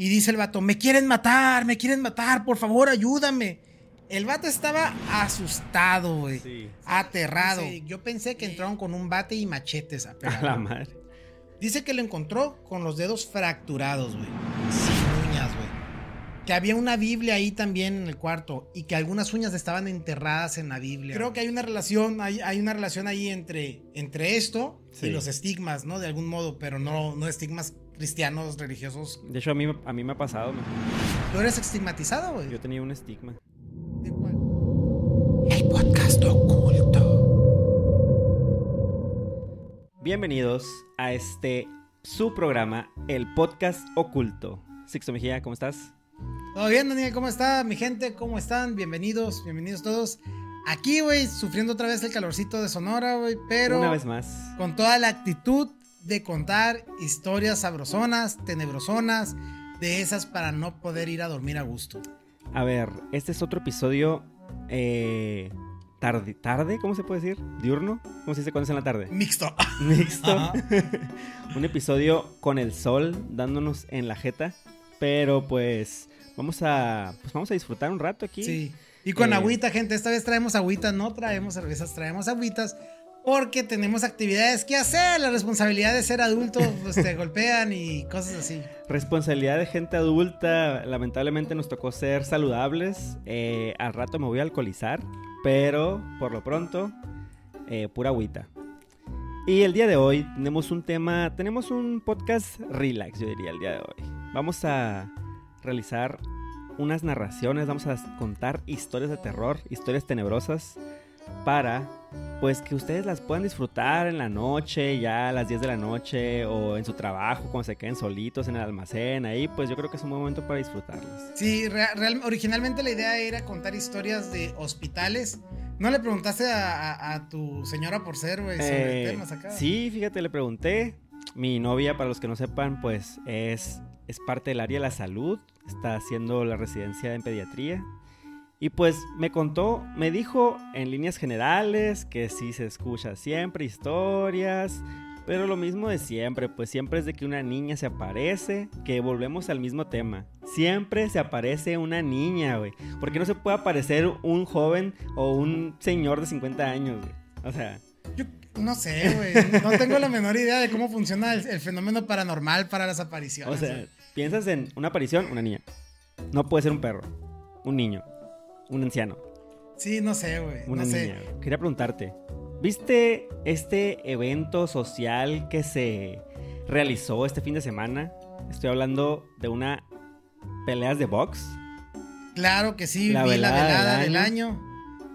Y dice el vato, me quieren matar, me quieren matar, por favor, ayúdame. El vato estaba asustado, güey. aterrado. yo pensé que entraron con un bate y machetes a A la madre. Dice que lo encontró con los dedos fracturados, güey. Sin uñas, güey. Que había una Biblia ahí también en el cuarto y que algunas uñas estaban enterradas en la Biblia. Creo que hay una relación, hay, hay una relación ahí entre, entre esto y los estigmas, ¿no? De algún modo, pero no, no estigmas cristianos, religiosos. De hecho, a mí, a mí me ha pasado. ¿Tú eres estigmatizado, güey? Yo tenía un estigma. ¿De cuál? El podcast oculto. Bienvenidos a este su programa, el podcast oculto. Sixto Mejía, ¿cómo estás? Todo bien, Daniel, ¿cómo está? Mi gente, ¿cómo están? Bienvenidos, bienvenidos todos. Aquí, güey, sufriendo otra vez el calorcito de Sonora, güey, pero... Una vez más. Con toda la actitud de contar historias sabrosonas, tenebrosonas, de esas para no poder ir a dormir a gusto. A ver, este es otro episodio eh, tarde, tarde, ¿cómo se puede decir? ¿Diurno? ¿Cómo se dice cuando es en la tarde? Mixto. Mixto. Un episodio con el sol dándonos en la jeta, pero pues vamos a, pues vamos a disfrutar un rato aquí. Sí. Y con eh, agüita, gente. Esta vez traemos agüita, no traemos cervezas, traemos agüitas porque tenemos actividades que hacer. La responsabilidad de ser adulto, pues te golpean y cosas así. Responsabilidad de gente adulta. Lamentablemente nos tocó ser saludables. Eh, al rato me voy a alcoholizar, pero por lo pronto, eh, pura agüita. Y el día de hoy tenemos un tema, tenemos un podcast relax, yo diría, el día de hoy. Vamos a realizar unas narraciones, vamos a contar historias de terror, historias tenebrosas para pues que ustedes las puedan disfrutar en la noche, ya a las 10 de la noche o en su trabajo, cuando se queden solitos en el almacén, ahí pues yo creo que es un buen momento para disfrutarlas. Sí, originalmente la idea era contar historias de hospitales. ¿No le preguntaste a, tu señora por ser, güey, sobre eh, temas acá? Sí, fíjate, le pregunté. Mi novia, para los que no sepan, pues es, es parte del área de la salud, está haciendo la residencia en pediatría y pues me contó, me dijo en líneas generales que sí se escucha siempre historias, pero lo mismo de siempre, pues siempre es de que una niña se aparece, que volvemos al mismo tema. Siempre se aparece una niña, güey. Porque no se puede aparecer un joven o un señor de 50 años, güey. O sea... Yo no sé, güey. No tengo la menor idea de cómo funciona el, el fenómeno paranormal para las apariciones. O sea, piensas en una aparición, una niña. No puede ser un perro, un niño un anciano. Sí, no sé, güey. Una no niña. Sé. Quería preguntarte, ¿viste este evento social que se realizó este fin de semana? Estoy hablando de una peleas de box. Claro que sí, la vi la velada del año.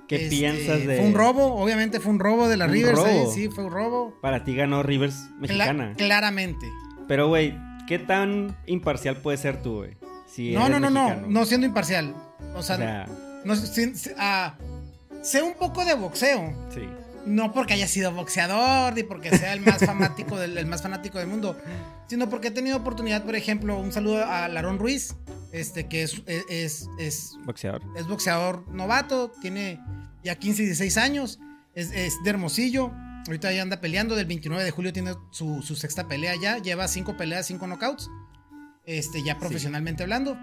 ¿Qué este, piensas de.? Fue un robo, obviamente fue un robo de la Rivers. sí, fue un robo. Para ti ganó Rivers mexicana. claramente. Pero, güey, ¿qué tan imparcial puedes ser tú, güey? Si no, no, no, no, no siendo imparcial. O sea no, ah, sé un poco de boxeo. Sí. No porque haya sido boxeador ni porque sea el más fanático del, más fanático del mundo, sino porque he tenido oportunidad, por ejemplo, un saludo a Larón Ruiz, este que es, es, es, boxeador. Es boxeador novato, tiene ya 15 y 16 años, es, de Hermosillo. Ahorita ya anda peleando, del 29 de julio tiene su, sexta pelea ya, lleva cinco peleas, cinco knockouts, este, ya profesionalmente hablando.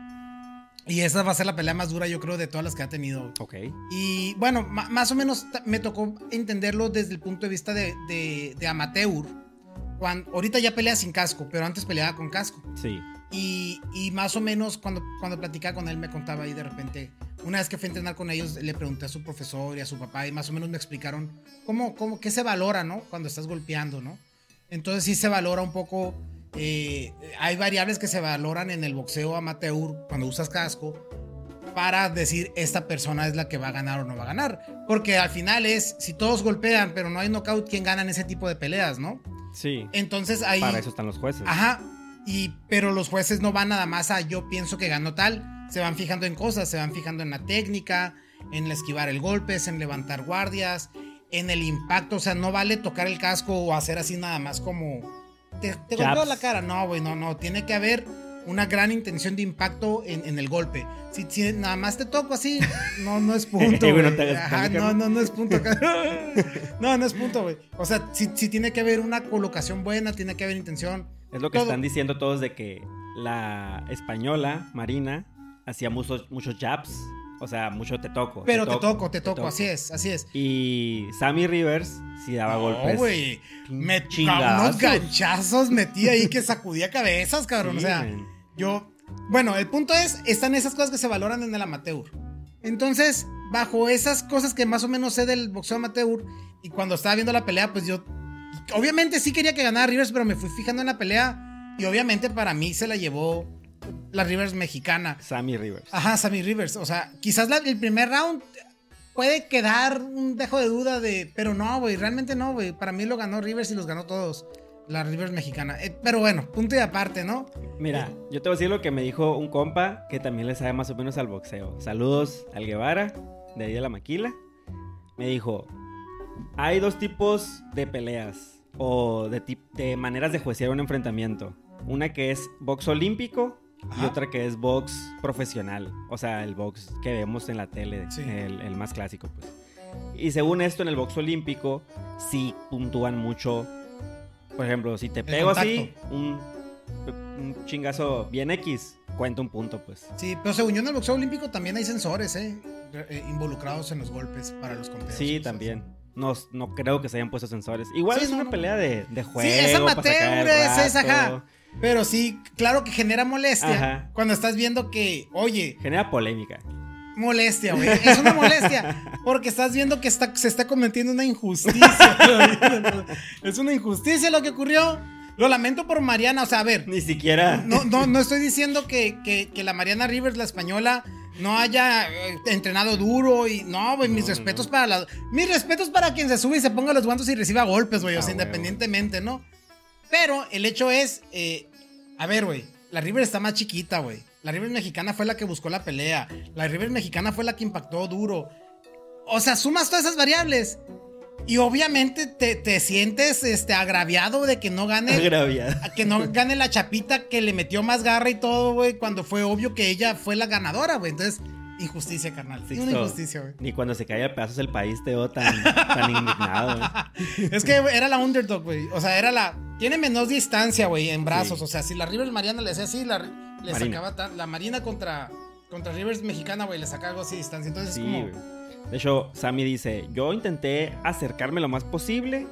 Y esa va a ser la pelea más dura, yo creo, de todas las que ha tenido. Ok. Y bueno, más o menos me tocó entenderlo desde el punto de vista de, de, amateur. Cuando, ahorita ya pelea sin casco, pero antes peleaba con casco. Sí. Y, y, más o menos cuando, cuando platicaba con él me contaba ahí de repente, una vez que fui a entrenar con ellos, le pregunté a su profesor y a su papá y más o menos me explicaron cómo, cómo, qué se valora, ¿no? Cuando estás golpeando, ¿no? Entonces sí se valora un poco eh, hay variables que se valoran en el boxeo amateur cuando usas casco para decir esta persona es la que va a ganar o no va a ganar. Porque al final es, si todos golpean pero no hay knockout, ¿quién gana en ese tipo de peleas, no? Sí. Entonces ahí... Para eso están los jueces. Ajá. Y, pero los jueces no van nada más a yo pienso que ganó tal, se van fijando en cosas, se van fijando en la técnica, en esquivar el golpe, en levantar guardias, en el impacto, o sea, no vale tocar el casco o hacer así nada más como te, te golpeó la cara. No, güey, no, no. Tiene que haber una gran intención de impacto en, el golpe. Si, nada más te toco así, no, no es punto. no, no, no es punto. no, no es punto, güey. O sea, si, tiene que haber una colocación buena, tiene que haber intención. Es lo que están diciendo todos de que la española, Marina, hacía muchos, muchos jabs. O sea, mucho te toco. Pero te toco, te toco, así es, así es. Y Sammy Rivers sí daba golpes. güey. Me unos ganchazos metí ahí que sacudía cabezas, cabrón. o sea, yo. Bueno, el punto es, están esas cosas que se valoran en el amateur. Entonces, bajo esas cosas que más o menos sé del boxeo amateur, y cuando estaba viendo la pelea, pues yo. Obviamente sí quería que ganara Rivers, pero me fui fijando en la pelea. Y obviamente para mí se la llevó la Rivers mexicana. Sammy Rivers. Ajá, Sammy Rivers. O sea, quizás el primer round puede quedar un dejo de duda de. Pero no, güey, realmente no, güey. Para mí lo ganó Rivers y los ganó todos. La Rivers mexicana. Eh, pero bueno, punto y aparte, ¿no? Mira, yo te voy a decir lo que me dijo un compa que también le sabe más o menos al boxeo. Saludos al Guevara, de ahí de la maquila. Me dijo: hay dos tipos de peleas o de, de maneras de juecear un enfrentamiento. Una que es box olímpico y otra que es box profesional. O sea, el box que vemos en la tele, el, más clásico, pues. Y según esto, en el box olímpico, sí puntúan mucho. Por ejemplo, si te pego así, un, chingazo bien X, cuenta un punto, pues. Sí, pero según yo en el boxeo olímpico también hay sensores, ¿eh? eh involucrados en los golpes para los conteos. Sí, también. No, no creo que se hayan puesto sensores. Igual es una pelea de, de juego. Sí, es amateur, es, ajá. Pero sí, claro que genera molestia cuando estás viendo que, oye. Genera polémica. Molestia, güey. Es una molestia. Porque estás viendo que está, se está cometiendo una injusticia. es una injusticia lo que ocurrió. Lo lamento por Mariana. O sea, a ver. Ni siquiera. No, no, no estoy diciendo que, que, la Mariana Rivers, la española, no haya eh, entrenado duro y no, güey, mis respetos para la mis respetos para quien se sube y se ponga los guantes y reciba golpes, güey, o sea, independientemente, ¿no? Pero el hecho es, eh, a ver, güey, la River está más chiquita, güey. La River mexicana fue la que buscó la pelea. La River mexicana fue la que impactó duro. O sea, sumas todas esas variables. Y obviamente te, sientes este, agraviado de que no gane. Agraviado. Que no gane la chapita que le metió más garra y todo, güey. Cuando fue obvio que ella fue la ganadora, güey. Entonces, Injusticia, carnal. Sí, una injusticia, güey. Ni cuando se cae a pedazos el país te veo tan, tan indignado, güey. Es que era la underdog, güey. O sea, era la. Tiene menos distancia, güey, en brazos. O sea, si la Rivers Mariana le hacía así, la, le sacaba. La Marina contra, contra Rivers mexicana, güey, le sacaba algo así de distancia. Entonces, sí, como. De hecho, Sammy dice: Yo intenté acercarme lo más posible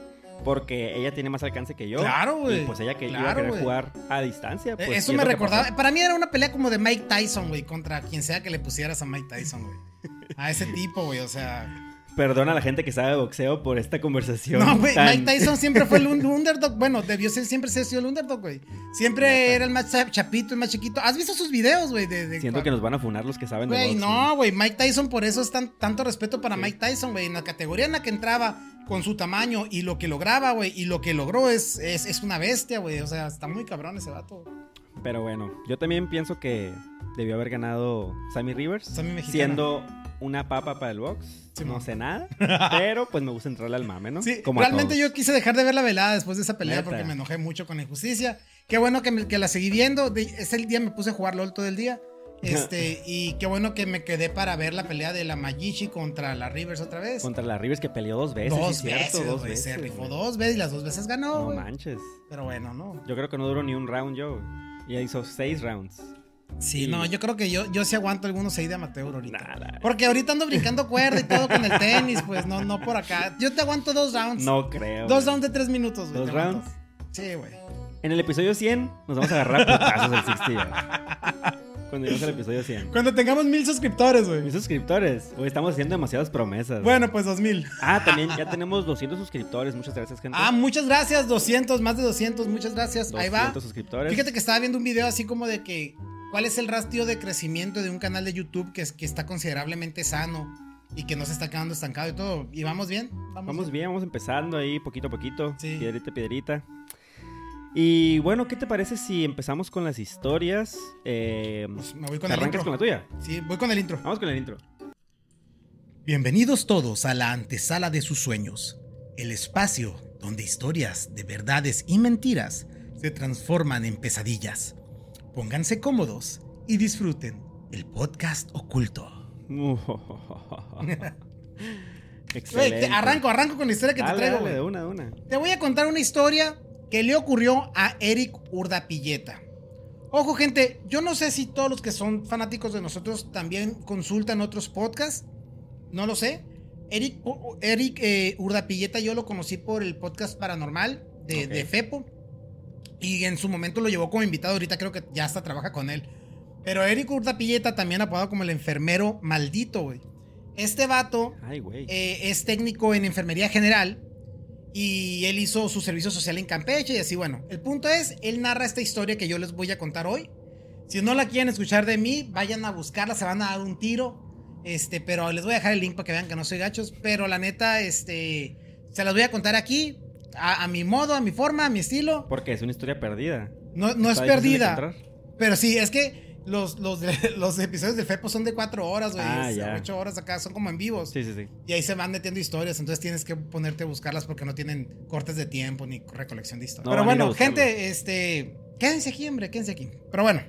porque ella tiene más alcance que yo. Claro, güey. Pues ella que iba a querer jugar a distancia. Pues, Eso me recordaba. Para mí era una pelea como de Mike Tyson, güey, contra quien sea que le pusieras a Mike Tyson, güey. A ese tipo, güey, o sea. Perdona a la gente que sabe boxeo por esta conversación. No, güey, Mike Tyson siempre fue el underdog. Bueno, debió ser, siempre ser sido el underdog, güey. Siempre era el más chapito, el más chiquito. ¿Has visto sus videos, güey? De, Siento que nos van a funar los que saben de boxeo. no, güey. Mike Tyson, por eso es tan, tanto respeto para Mike Tyson, güey. En la categoría en la que entraba con su tamaño y lo que lograba, güey, y lo que logró es, es, una bestia, güey. O sea, está muy cabrón ese vato. Pero bueno, yo también pienso que debió haber ganado Sammy Rivers. Sammy siendo una papa para el box. no sé nada, pero pues me gusta entrarle al mame, ¿no? Sí, realmente yo quise dejar de ver la velada después de esa pelea porque me enojé mucho con la injusticia. Qué bueno que, que la seguí viendo. ese día me puse a jugar LOL todo el día. Este, y qué bueno que me quedé para ver la pelea de la Magichi contra la Rivers otra vez. Contra la Rivers que peleó dos veces. Dos veces, dos veces. Se rifó dos veces y las dos veces ganó. No manches. Pero bueno, no. Yo creo que no duró ni un round yo. Ya hizo seis rounds. Sí, no, yo creo que yo, yo sí aguanto algunos seis de amateur ahorita. Porque ahorita ando brincando cuerda y todo con el tenis, pues no, no por acá. Yo te aguanto dos rounds. No creo. Dos rounds de tres minutos, ¿Dos rounds? Sí, güey. En el episodio 100 nos vamos a agarrar putazos del 60. Cuando lleguemos al episodio 100. Cuando tengamos mil suscriptores, güey. Mil suscriptores. Hoy estamos haciendo demasiadas promesas. Bueno, pues dos mil. Ah, también ya tenemos 200 suscriptores. Muchas gracias, gente. Ah, muchas gracias. 200, más de 200. Muchas gracias. Ahí va. suscriptores. Fíjate que estaba viendo un video así como de que. ¿Cuál es el rastro de crecimiento de un canal de YouTube que, es, que está considerablemente sano? y que no se está quedando estancado y todo. ¿Y vamos bien? Vamos, bien. vamos empezando ahí poquito a poquito, sí. piedrita, piedrita. Y bueno, ¿qué te parece si empezamos con las historias? Eh, pues me voy con el intro. con la tuya? Sí, voy con el intro. Vamos con el intro. Bienvenidos todos a la antesala de sus sueños, el espacio donde historias de verdades y mentiras se transforman en pesadillas. Pónganse cómodos y disfruten el podcast oculto. Excelente. arranco, arranco con la historia que te traigo. de una, de una. Te voy a contar una historia ¿Qué le ocurrió a Eric Urdapilleta, Ojo, gente, yo no sé si todos los que son fanáticos de nosotros también consultan otros podcasts. No lo sé. Eric, Eric eh, Urdapilleta yo lo conocí por el podcast paranormal de, de, Fepo. Y en su momento lo llevó como invitado. Ahorita creo que ya hasta trabaja con él. Pero Eric Urdapilleta, también apodado como el enfermero maldito, güey. Este vato eh, es técnico en enfermería general. Y él hizo su servicio social en Campeche y así, bueno. El punto es, él narra esta historia que yo les voy a contar hoy. Si no la quieren escuchar de mí, vayan a buscarla, se van a dar un tiro. Este, pero les voy a dejar el link para que vean que no soy gachos. Pero la neta, este, se las voy a contar aquí, a, mi modo, a mi forma, a mi estilo. Porque es una historia perdida. No, no es perdida. Pero sí, es que los, los, los episodios de Fepo son de cuatro horas, güey. Ah, ocho horas acá, son como en vivos. Sí, sí, sí. Y ahí se van metiendo historias, entonces tienes que ponerte a buscarlas porque no tienen cortes de tiempo ni recolección de historias. Pero bueno, gente, este. Quédense aquí, hombre, quédense aquí. Pero bueno.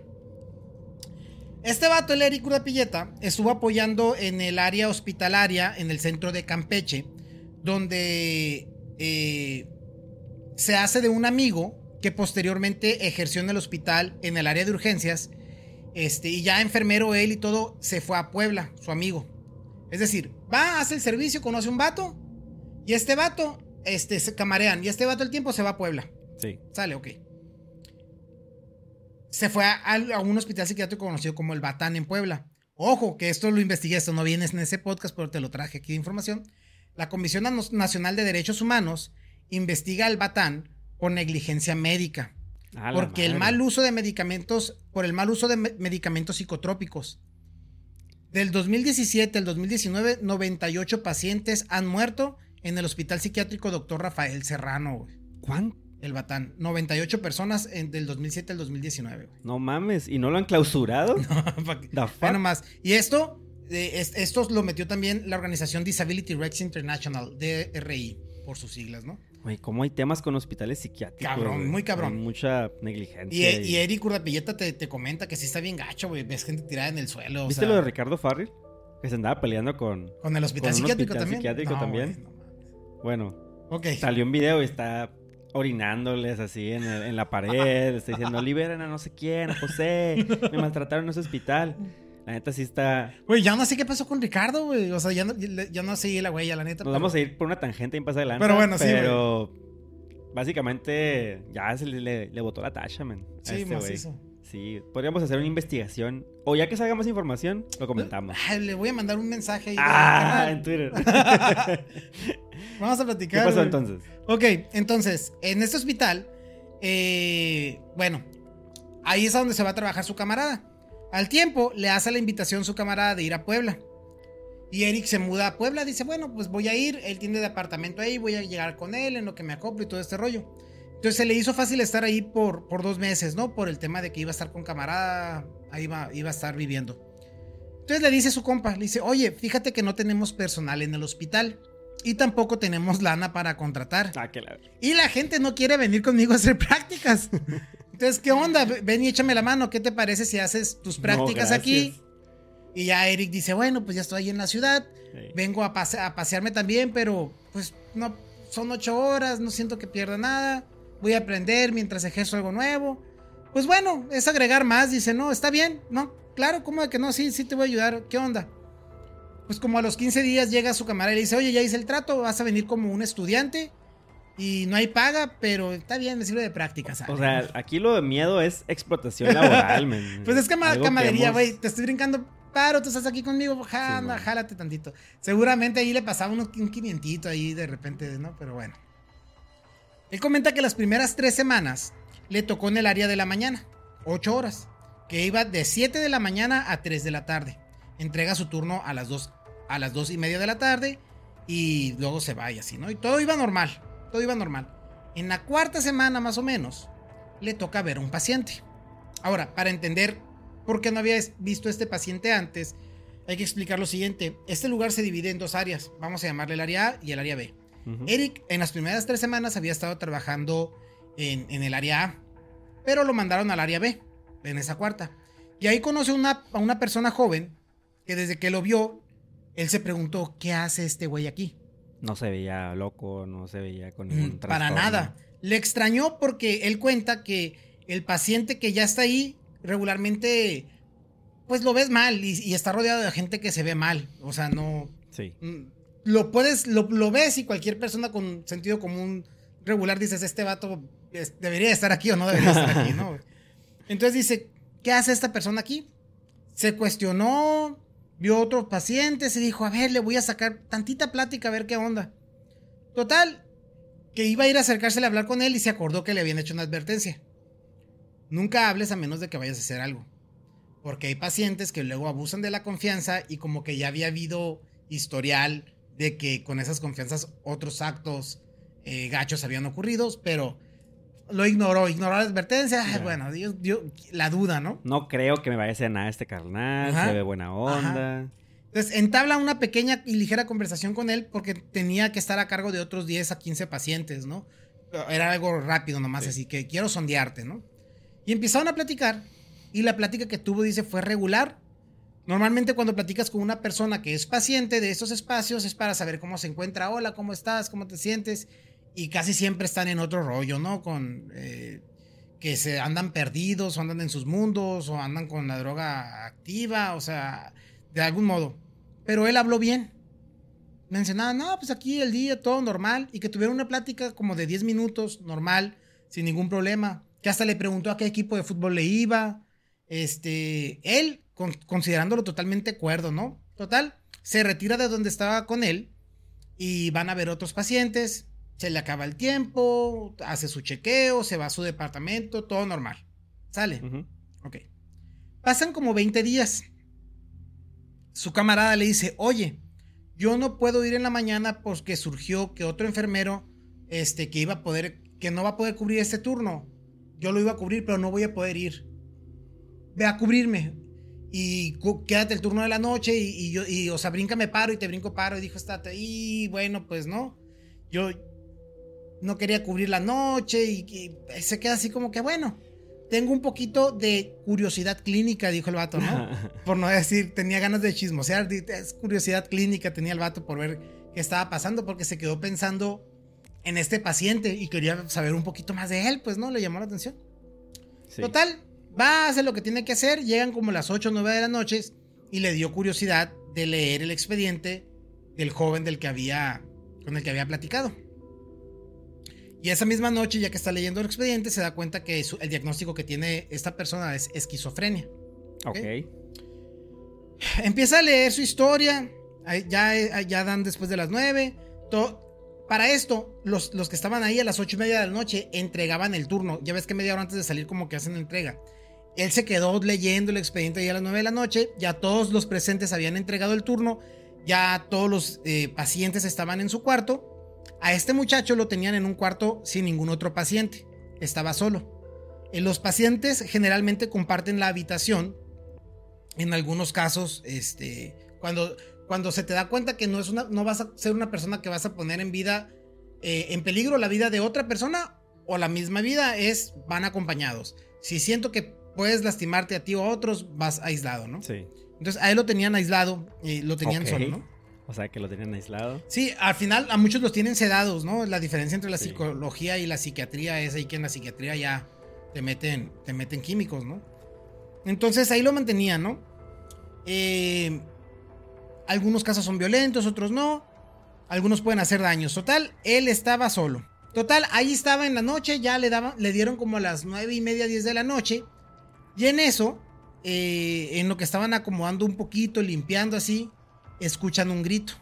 Este vato, el Eric Pilleta, estuvo apoyando en el área hospitalaria en el centro de Campeche, donde eh, se hace de un amigo que posteriormente ejerció en el hospital en el área de urgencias este, y ya enfermero él y todo, se fue a Puebla, su amigo. Es decir, va, hace el servicio, conoce un vato. Y este vato, este, se camarean. Y este vato el tiempo se va a Puebla. Sí. Sale, ok. Se fue a, un hospital psiquiátrico conocido como el Batán en Puebla. Ojo, que esto lo investigué, esto no viene en ese podcast, pero te lo traje aquí de información. La Comisión Nacional de Derechos Humanos investiga al Batán por negligencia médica porque el mal uso de medicamentos, por el mal uso de medicamentos psicotrópicos. Del 2017 al 2019, 98 pacientes han muerto en el Hospital Psiquiátrico Dr. Rafael Serrano, ¿Cuánto? El Batán. 98 personas en, del 2007 al 2019, No mames, ¿y no lo han clausurado? no, bueno, más. Y esto, eh, esto lo metió también la organización Disability Rights International, DRI, por sus siglas, ¿no? Güey, ¿cómo hay temas con hospitales psiquiátricos? Cabrón, muy cabrón. mucha negligencia. Y, y... Eric Urdapilleta te, te, comenta que sí está bien gacho, güey. Ves gente tirada en el suelo. ¿Viste lo de Ricardo Farrell? Que se andaba peleando con. Con el hospital psiquiátrico también. psiquiátrico también. bueno. Salió un video y está orinándoles así en, en la pared. está diciendo, liberen a no sé quién, José. Me maltrataron en ese hospital. La neta sí está. Güey, ya no sé qué pasó con Ricardo, güey. O sea, ya no, ya no seguí la huella, la neta. Nos vamos a ir por una tangente en pasa adelante. Pero bueno, sí. Pero básicamente ya se le, le, botó la tacha, man. Sí, más eso. Sí, podríamos hacer una investigación. O ya que salga más información, lo comentamos. le voy a mandar un mensaje ahí. Ah, en Twitter. Vamos a platicar. ¿Qué pasó entonces? Ok, entonces, en este hospital, eh, bueno, ahí es a donde se va a trabajar su camarada. Al tiempo, le hace la invitación a su camarada de ir a Puebla. Y Eric se muda a Puebla, dice, bueno, pues voy a ir, él tiene de apartamento ahí, voy a llegar con él en lo que me acoplo y todo este rollo. Entonces se le hizo fácil estar ahí por, por dos meses, ¿no? Por el tema de que iba a estar con camarada, ahí iba, iba a estar viviendo. Entonces le dice a su compa, le dice, oye, fíjate que no tenemos personal en el hospital y tampoco tenemos lana para contratar. Ah. Y la gente no quiere venir conmigo a hacer prácticas. Entonces, ¿qué onda? Ven y échame la mano. ¿Qué te parece si haces tus prácticas aquí? Y ya Eric dice, bueno, pues ya estoy ahí en la ciudad. Vengo a, pasearme también, pero pues no, son ocho horas, no siento que pierda nada. Voy a aprender mientras ejerzo algo nuevo. Pues bueno, es agregar más. Dice, no, está bien, no, claro, ¿cómo de que no? Sí, sí te voy a ayudar. ¿Qué onda? Pues como a los 15 días llega su camarada y le dice, oye, ya hice el trato, vas a venir como un estudiante y no hay paga, pero está bien, me sirve de práctica, O sea, aquí lo de miedo es explotación laboral, man. Pues es que camaradería, güey. Te estoy brincando paro, tú estás aquí conmigo, jala, jálate tantito. Seguramente ahí le pasaba un, un quinientito ahí de repente, ¿no? Pero bueno. Él comenta que las primeras tres semanas le tocó en el área de la mañana, ocho horas, que iba de 7 de la mañana a 3 de la tarde. Entrega su turno a las 2, a las dos y media de la tarde y luego se va y así, ¿no? Y todo iba normal todo iba normal. En la cuarta semana más o menos, le toca ver a un paciente. Ahora, para entender por qué no había visto a este paciente antes, hay que explicar lo siguiente. Este lugar se divide en dos áreas. Vamos a llamarle el área A y el área B. Eric en las primeras tres semanas había estado trabajando en, el área A, pero lo mandaron al área B, en esa cuarta. Y ahí conoce una, a una persona joven que desde que lo vio, él se preguntó, ¿qué hace este güey aquí? No se veía loco, no se veía con ningún Para nada. Le extrañó porque él cuenta que el paciente que ya está ahí regularmente, pues lo ves mal y, está rodeado de gente que se ve mal. O sea, no... Sí. Mm, lo puedes, lo, ves y cualquier persona con sentido común regular dices, este vato debería estar aquí o no debería estar aquí, ¿no? Entonces dice, ¿qué hace esta persona aquí? Se cuestionó, vio otros pacientes y dijo, a ver, le voy a sacar tantita plática a ver qué onda. Total, que iba a ir a acercársele a hablar con él y se acordó que le habían hecho una advertencia. Nunca hables a menos de que vayas a hacer algo. Porque hay pacientes que luego abusan de la confianza y como que ya había habido historial de que con esas confianzas otros actos eh, gachos habían ocurrido, pero lo ignoró, ignoró la advertencia. bueno, Dios, la duda, ¿no? No creo que me vaya a hacer nada este carnal, se ve buena onda. Entonces, entabla una pequeña y ligera conversación con él porque tenía que estar a cargo de otros 10 a 15 pacientes, ¿no? Era algo rápido nomás, así que quiero sondearte, ¿no? Y empezaron a platicar y la plática que tuvo, dice, fue regular. Normalmente cuando platicas con una persona que es paciente de esos espacios es para saber cómo se encuentra, hola, ¿cómo estás? ¿Cómo te sientes? Y casi siempre están en otro rollo, ¿no? Con eh, que se andan perdidos o andan en sus mundos o andan con la droga activa, o sea, de algún modo. Pero él habló bien. Mencionaba, no, pues aquí el día todo normal. Y que tuvieron una plática como de 10 minutos, normal, sin ningún problema. Que hasta le preguntó a qué equipo de fútbol le iba. Este, él, considerándolo totalmente cuerdo, ¿no? Total, se retira de donde estaba con él y van a ver otros pacientes. Se le acaba el tiempo, hace su chequeo, se va a su departamento, todo normal. Sale. Ok. Pasan como 20 días su camarada le dice, oye, yo no puedo ir en la mañana porque surgió que otro enfermero, este, que iba a poder, que no va a poder cubrir este turno. Yo lo iba a cubrir, pero no voy a poder ir. Ve a cubrirme. Y quédate el turno de la noche y, yo, y, o sea, brinca, me paro y te brinco paro. Y dijo, estate. Y bueno, pues no. Yo no quería cubrir la noche y, y se queda así como que, bueno, tengo un poquito de curiosidad clínica, dijo el vato, ¿no? por no decir, tenía ganas de chismosear, es curiosidad clínica tenía el vato por ver qué estaba pasando, porque se quedó pensando en este paciente y quería saber un poquito más de él, pues, ¿no? Le llamó la atención. Total, va a hacer lo que tiene que hacer, llegan como las 8 o 9 de la noche y le dio curiosidad de leer el expediente del joven del que había, con el que había platicado. Y esa misma noche, ya que está leyendo el expediente, se da cuenta que el diagnóstico que tiene esta persona es esquizofrenia. Ok. Empieza a leer su historia. Ya, ya dan después de las nueve. para esto, los, los, que estaban ahí a las ocho y media de la noche entregaban el turno. Ya ves que media hora antes de salir, como que hacen la entrega. Él se quedó leyendo el expediente ya a las nueve de la noche. Ya todos los presentes habían entregado el turno. Ya todos los eh, pacientes estaban en su cuarto. A este muchacho lo tenían en un cuarto sin ningún otro paciente. Estaba solo. Eh, los pacientes generalmente comparten la habitación. En algunos casos, este, cuando, cuando se te da cuenta que no, es una, no vas a ser una persona que vas a poner en vida, eh, en peligro la vida de otra persona o la misma vida, es van acompañados. Si siento que puedes lastimarte a ti o a otros, vas aislado, ¿no? Sí. Entonces a él lo tenían aislado y lo tenían solo, ¿no? O sea, que lo tienen aislado. Sí, al final a muchos los tienen sedados, ¿no? La diferencia entre la psicología y la psiquiatría es ahí que en la psiquiatría ya te meten, te meten químicos, ¿no? Entonces ahí lo mantenían, ¿no? Eh, algunos casos son violentos, otros no. Algunos pueden hacer daños. Total, él estaba solo. Total, ahí estaba en la noche, ya le, daban, le dieron como a las nueve y media, diez de la noche. Y en eso, eh, en lo que estaban acomodando un poquito, limpiando así, escuchan un grito.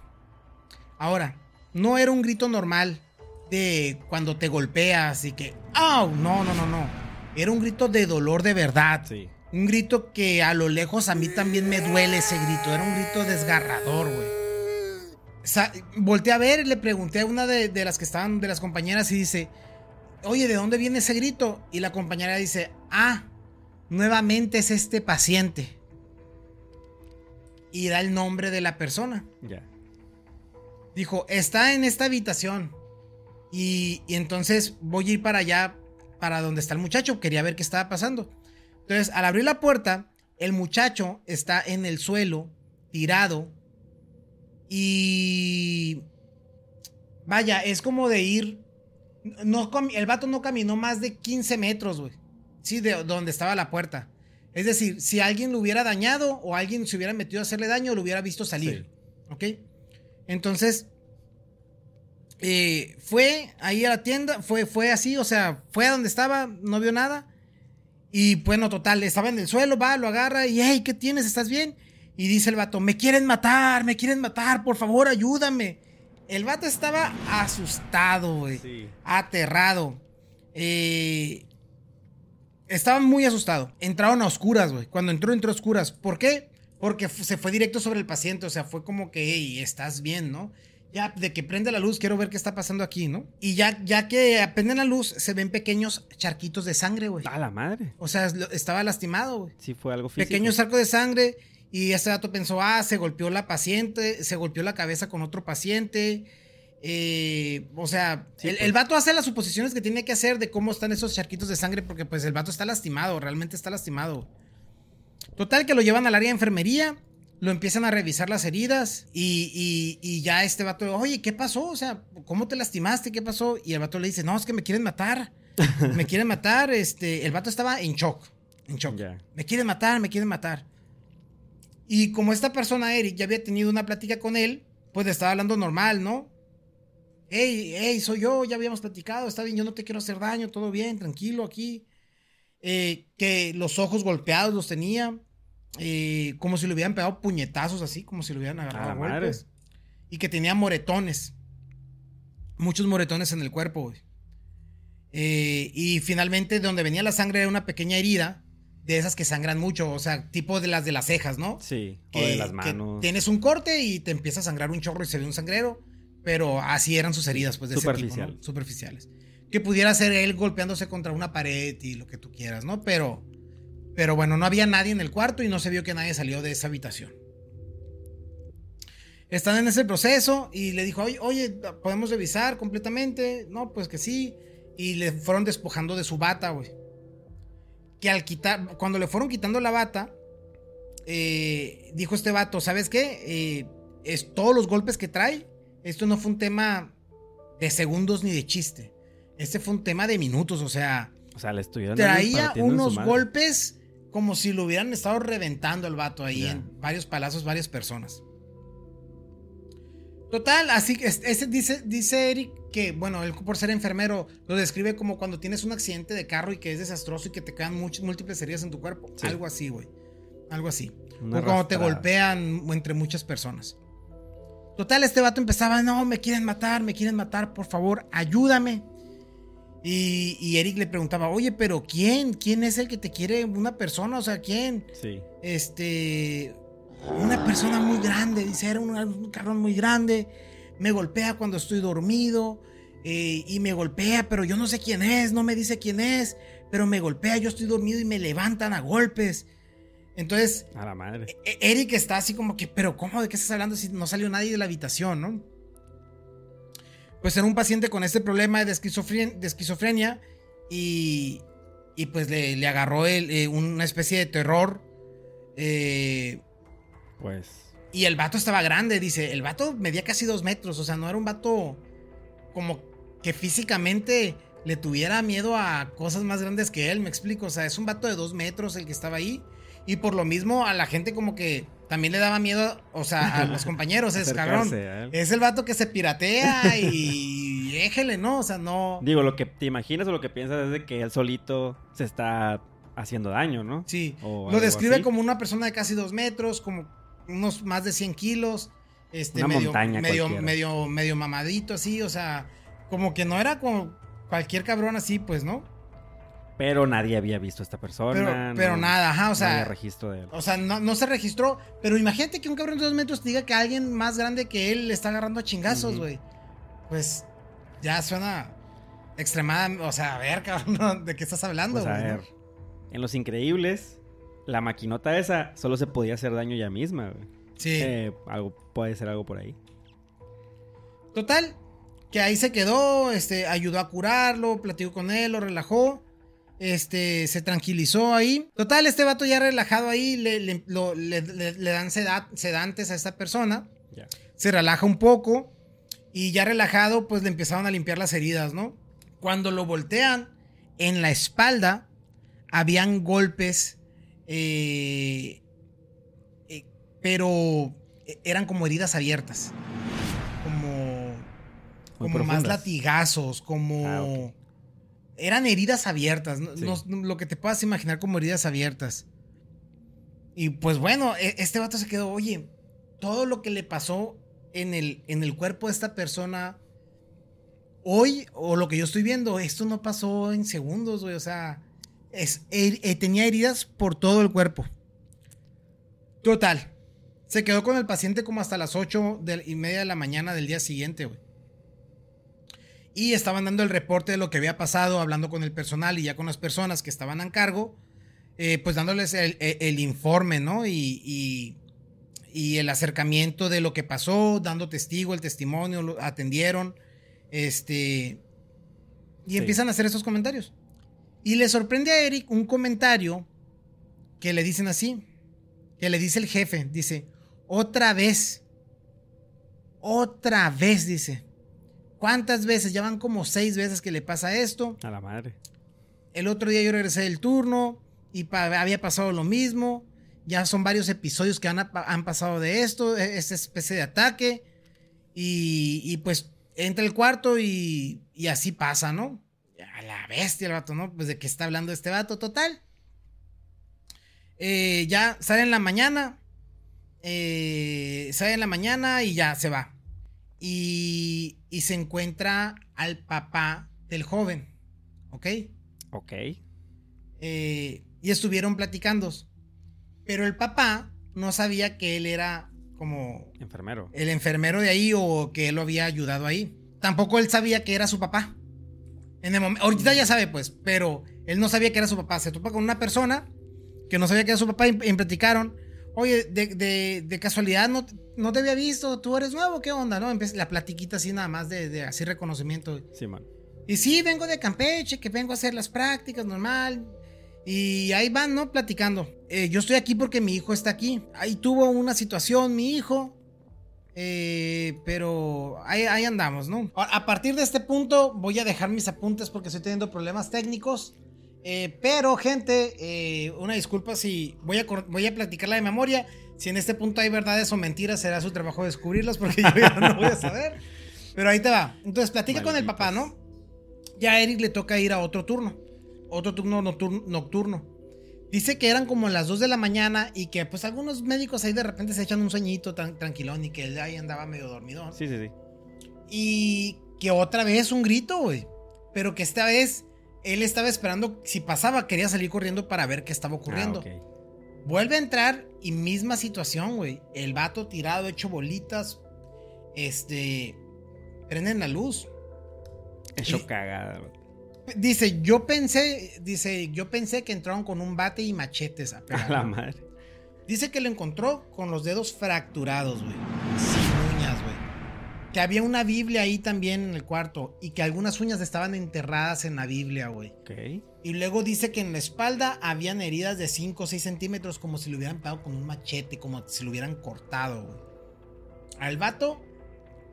Ahora, no era un grito normal de cuando te golpeas y que, ¡au! No, no, no, no. Era un grito de dolor de verdad. Sí. Un grito que a lo lejos a mí también me duele ese grito. Era un grito desgarrador, güey. volteé a ver y le pregunté a una de, de, las que estaban, de las compañeras, y dice, oye, ¿de dónde viene ese grito? Y la compañera dice, ah, nuevamente es este paciente y da el nombre de la persona. Ya. Dijo, está en esta habitación. Y, entonces voy a ir para allá, para donde está el muchacho. Quería ver qué estaba pasando. Entonces, al abrir la puerta, el muchacho está en el suelo, tirado. Y... Vaya, es como de ir... No, el vato no caminó más de 15 metros, güey. Sí, de donde estaba la puerta. Es decir, si alguien lo hubiera dañado o alguien se hubiera metido a hacerle daño, lo hubiera visto salir. ¿Ok? Entonces, eh, fue ahí a la tienda, fue, fue así, o sea, fue a donde estaba, no vio nada. Y bueno, total, estaba en el suelo, va, lo agarra y, hey, ¿qué tienes? ¿Estás bien? Y dice el vato, me quieren matar, me quieren matar, por favor, ayúdame. El vato estaba asustado, güey. Aterrado. Eh, estaba muy asustado. Entraron a oscuras, güey. Cuando entró, entró a oscuras. ¿Por qué? Porque se fue directo sobre el paciente. O sea, fue como que, hey, estás bien, ¿no? Ya, de que prende la luz, quiero ver qué está pasando aquí, ¿no? Y ya, ya que prende la luz, se ven pequeños charquitos de sangre, güey. A la madre. O sea, estaba lastimado, güey. Sí, fue algo físico. Pequeños charcos de sangre. Y este dato pensó, ah, se golpeó la paciente, se golpeó la cabeza con otro paciente. Eh, o sea, el, pues. el, vato hace las suposiciones que tiene que hacer de cómo están esos charquitos de sangre, porque pues el vato está lastimado, realmente está lastimado. Total, que lo llevan al área de enfermería lo empiezan a revisar las heridas y, ya este vato, oye, ¿qué pasó? O sea, ¿cómo te lastimaste? ¿Qué pasó? Y el vato le dice, no, es que me quieren matar. Me quieren matar. Este, el vato estaba en shock. En shock. Me quieren matar, me quieren matar. Y como esta persona, Eric, ya había tenido una plática con él, pues le estaba hablando normal, ¿no? Hey, hey, soy yo, ya habíamos platicado, está bien, yo no te quiero hacer daño, todo bien, tranquilo aquí. Eh, que los ojos golpeados los tenía eh, como si le hubieran pegado puñetazos así, como si lo hubieran agarrado golpes. Y que tenía moretones. Muchos moretones en el cuerpo, güey. Eh, y finalmente, de donde venía la sangre era una pequeña herida. De esas que sangran mucho, o sea, tipo de las de las cejas, ¿no? Sí, o de las manos. tienes un corte y te empieza a sangrar un chorro y se ve un sangrero. Pero así eran sus heridas, pues de ese tipo, Superficiales. Que pudiera ser él golpeándose contra una pared y lo que tú quieras, ¿no? Pero pero bueno, no había nadie en el cuarto y no se vio que nadie salió de esa habitación. Están en ese proceso y le dijo, oye, ¿podemos revisar completamente? No, pues que sí. Y le fueron despojando de su bata, güey. Que al quitar, cuando le fueron quitando la bata, eh, dijo este vato, ¿sabes qué? Eh, es todos los golpes que trae. Esto no fue un tema de segundos ni de chiste. Este fue un tema de minutos, o sea. O sea, le estuvieron Traía unos golpes como si lo hubieran estado reventando el vato ahí en varios palazos, varias personas. Total, así que ese dice, dice Eric que, bueno, él por ser enfermero lo describe como cuando tienes un accidente de carro y que es desastroso y que te quedan múltiples heridas en tu cuerpo. Algo así, güey. Algo así. o cuando te golpean entre muchas personas. Total, este vato empezaba, no, me quieren matar, me quieren matar, por favor, ayúdame. Y, Eric le preguntaba, oye, pero ¿quién? ¿Quién es el que te quiere una persona? O sea, ¿quién? Sí. Este, una persona muy grande, dice, era un, carrón muy grande, me golpea cuando estoy dormido eh, y me golpea, pero yo no sé quién es, no me dice quién es, pero me golpea, yo estoy dormido y me levantan a golpes. Entonces, a la madre. E-, Eric está así como que, pero ¿cómo? ¿De qué estás hablando si no salió nadie de la habitación, no? pues era un paciente con este problema de esquizofrenia, de esquizofrenia y, y, pues le, agarró eh, una especie de terror. Eh, pues. Y el vato estaba grande, dice, el vato medía casi dos metros, o sea, no era un vato como que físicamente le tuviera miedo a cosas más grandes que él, me explico, o sea, es un vato de dos metros el que estaba ahí y por lo mismo a la gente como que también le daba miedo, o sea, a los compañeros, es cabrón. Es el vato que se piratea y éjele, ¿no? O sea, no. Digo, lo que te imaginas o lo que piensas es de que él solito se está haciendo daño, ¿no? Sí. lo describe como una persona de casi dos metros, como unos más de 100 kilos. Este, una medio, montaña medio, medio, medio mamadito, así, o sea, como que no era como cualquier cabrón así, pues, ¿no? Pero nadie había visto a esta persona. Pero, nada, ajá, o sea. No había registro de él. O sea, no, se registró. Pero imagínate que un cabrón de dos metros te diga que alguien más grande que él le está agarrando a chingazos, güey. Pues ya suena extremadamente. O sea, a ver, cabrón, ¿de qué estás hablando, pues a ver. En Los Increíbles, la maquinota esa solo se podía hacer daño ella misma, güey. Sí. Eh, algo, puede ser algo por ahí. Total, que ahí se quedó, este, ayudó a curarlo, platicó con él, lo relajó. Este, se tranquilizó ahí. Total, este vato ya relajado ahí, le, dan sedantes a esta persona. Se relaja un poco. Y ya relajado, pues le empezaron a limpiar las heridas, ¿no? Cuando lo voltean, en la espalda habían golpes Eh, eh, pero eran como heridas abiertas. Como, como más latigazos, como... Ah, eran heridas abiertas, lo que te puedas imaginar como heridas abiertas. Y pues bueno, e, este vato se quedó, oye, todo lo que le pasó en el, en el cuerpo de esta persona hoy, o lo que yo estoy viendo, esto no pasó en segundos, güey, o sea, es, eh, tenía heridas por todo el cuerpo. Total. Se quedó con el paciente como hasta las 8 y media de la mañana del día siguiente, güey. Y estaban dando el reporte de lo que había pasado, hablando con el personal y ya con las personas que estaban a cargo, eh, pues dándoles el, informe, ¿no? Y, y, el acercamiento de lo que pasó, dando testigo, el testimonio, lo atendieron, este, y empiezan a hacer esos comentarios. Y le sorprende a Eric un comentario que le dicen así, que le dice el jefe, dice, otra vez, otra vez, dice, ¿Cuántas veces? Ya van como seis veces que le pasa esto. A la madre. El otro día yo regresé del turno y había pasado lo mismo. Ya son varios episodios que han, pasado de esto, e, esta especie de ataque. Y, pues entra el cuarto y, así pasa, ¿no? A la bestia el vato, ¿no? Pues de qué está hablando este vato, total. Eh, ya sale en la mañana. Eh, sale en la mañana y ya se va y, se encuentra al papá del joven, ¿ok? Ok. Eh, y estuvieron platicando, pero el papá no sabía que él era como... Enfermero. El enfermero de ahí o que él lo había ayudado ahí. Tampoco él sabía que era su papá. En el momento, ahorita ya sabe, pues, pero él no sabía que era su papá. Se topa con una persona que no sabía que era su papá y, y platicaron. Oye, de, de, casualidad no, no te había visto, tú eres nuevo, ¿qué onda? ¿No? La platiquita así nada más de, de así reconocimiento. Sí, man. Y sí, vengo de Campeche, que vengo a hacer las prácticas normal. Y ahí van, ¿no? Platicando. Eh, yo estoy aquí porque mi hijo está aquí. Ahí tuvo una situación, mi hijo. Eh, pero ahí, ahí, andamos, ¿no? A partir de este punto voy a dejar mis apuntes porque estoy teniendo problemas técnicos. Eh, pero, gente, eh, una disculpa si voy a, voy a platicar la de memoria. Si en este punto hay verdades o mentiras, será su trabajo descubrirlas porque yo ya no voy a saber. Pero ahí te va. Entonces, platica con el papá, ¿no? Ya a Eric le toca ir a otro turno. Otro turno nocturno. Dice que eran como las 2 de la mañana y que pues algunos médicos ahí de repente se echan un sueñito tan tranquilón y que él ahí andaba medio dormido. Sí, sí, sí. Y que otra vez un grito, güey. Pero que esta vez él estaba esperando, si pasaba, quería salir corriendo para ver qué estaba ocurriendo. Ah, Vuelve a entrar y misma situación, güey. El vato tirado, hecho bolitas. Este. Prenden la luz. Hecho cagada. Dice, yo pensé, dice, yo pensé que entraron con un bate y machetes a, a la madre. Dice que lo encontró con los dedos fracturados, güey que había una Biblia ahí también en el cuarto y que algunas uñas estaban enterradas en la Biblia, güey. Y luego dice que en la espalda habían heridas de 5 o 6 centímetros como si lo hubieran pegado con un machete, como si lo hubieran cortado, güey. Al vato,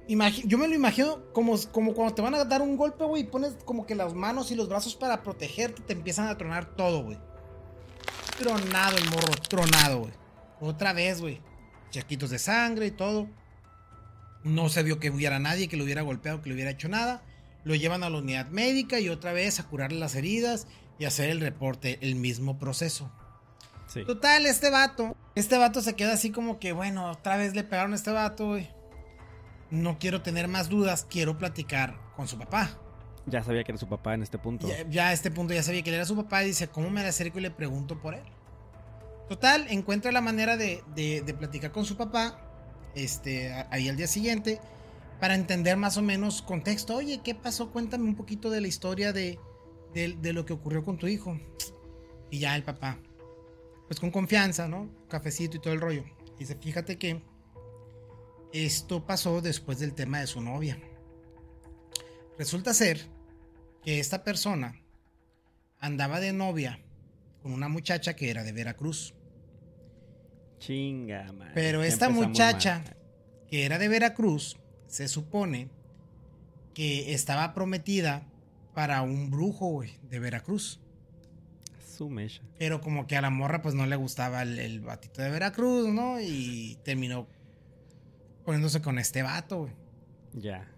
yo me lo imagino como, como cuando te van a dar un golpe, güey, y pones como que las manos y los brazos para protegerte, te empiezan a tronar todo, güey. Tronado el morro, tronado, güey. Otra vez, güey. Chaquitos de sangre y todo. No se vio que hubiera nadie que lo hubiera golpeado, que le hubiera hecho nada. Lo llevan a la unidad médica y otra vez a curarle las heridas y hacer el reporte, el mismo proceso. Total, este vato, este vato se queda así como que, bueno, otra vez le pegaron a este vato, No quiero tener más dudas, quiero platicar con su papá. Ya sabía que era su papá en este punto. Ya, a este punto ya sabía que él era su papá y dice, ¿cómo me acerco y le pregunto por él? Total, encuentra la manera de, de platicar con su papá este, ahí al día siguiente para entender más o menos contexto. Oye, ¿qué pasó? Cuéntame un poquito de la historia de, de, lo que ocurrió con tu hijo. Y ya el papá, pues con confianza, ¿no? Cafecito y todo el rollo. Dice, fíjate que esto pasó después del tema de su novia. Resulta ser que esta persona andaba de novia con una muchacha que era de Veracruz. Chinga, man. Pero esta muchacha, que era de Veracruz, se supone que estaba prometida para un brujo, güey, de Veracruz. su mecha. Pero como que a la morra pues no le gustaba el, el batito de Veracruz, ¿no? Y terminó poniéndose con este vato, güey. Ya.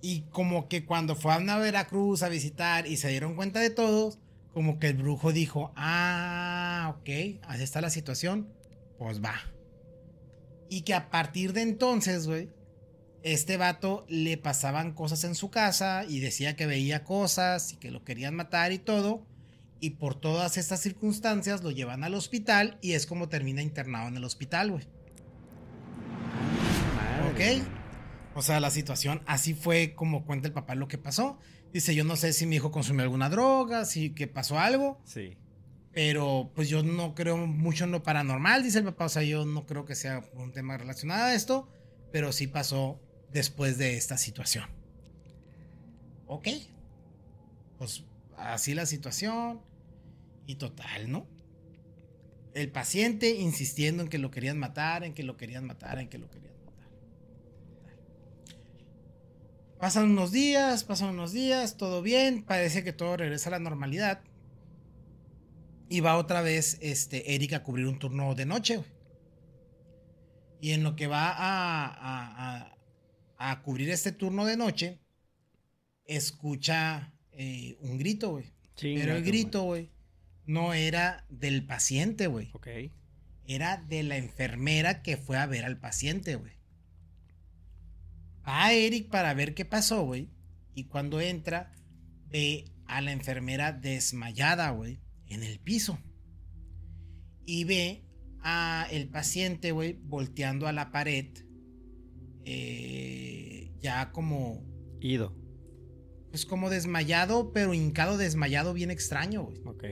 Y como que cuando fue a Veracruz a visitar y se dieron cuenta de todos, como que el brujo dijo, ah, ok, así está la situación, pues va. Y que a partir de entonces, güey, este vato le pasaban cosas en su casa y decía que veía cosas y que lo querían matar y todo. Y por todas estas circunstancias lo llevan al hospital y es como termina internado en el hospital, güey. ¿Ok? O sea, la situación así fue como cuenta el papá lo que pasó. Dice, yo no sé si mi hijo consumió alguna droga, si que pasó algo, Sí. Pero pues yo no creo mucho en lo paranormal, dice el papá. O sea, yo no creo que sea un tema relacionado a esto, pero sí pasó después de esta situación. Ok. Pues así la situación. Y total, ¿no? El paciente insistiendo en que lo querían matar, en que lo querían matar, en que lo querían matar. Pasan unos días, pasan unos días, todo bien, parece que todo regresa a la normalidad. Y va otra vez este, Eric a cubrir un turno de noche. güey. Y en lo que va a, a- a- a cubrir este turno de noche, escucha eh, un grito, güey. Chinga Pero el grito, güey, no era del paciente, güey. Ok. Era de la enfermera que fue a ver al paciente, güey. Va a Eric para ver qué pasó, güey. Y cuando entra, ve a la enfermera desmayada, güey, en el piso. Y ve a el paciente, güey, volteando a la pared. eh, ya como, Ido. pues como desmayado, pero hincado desmayado bien extraño, güey. Ok.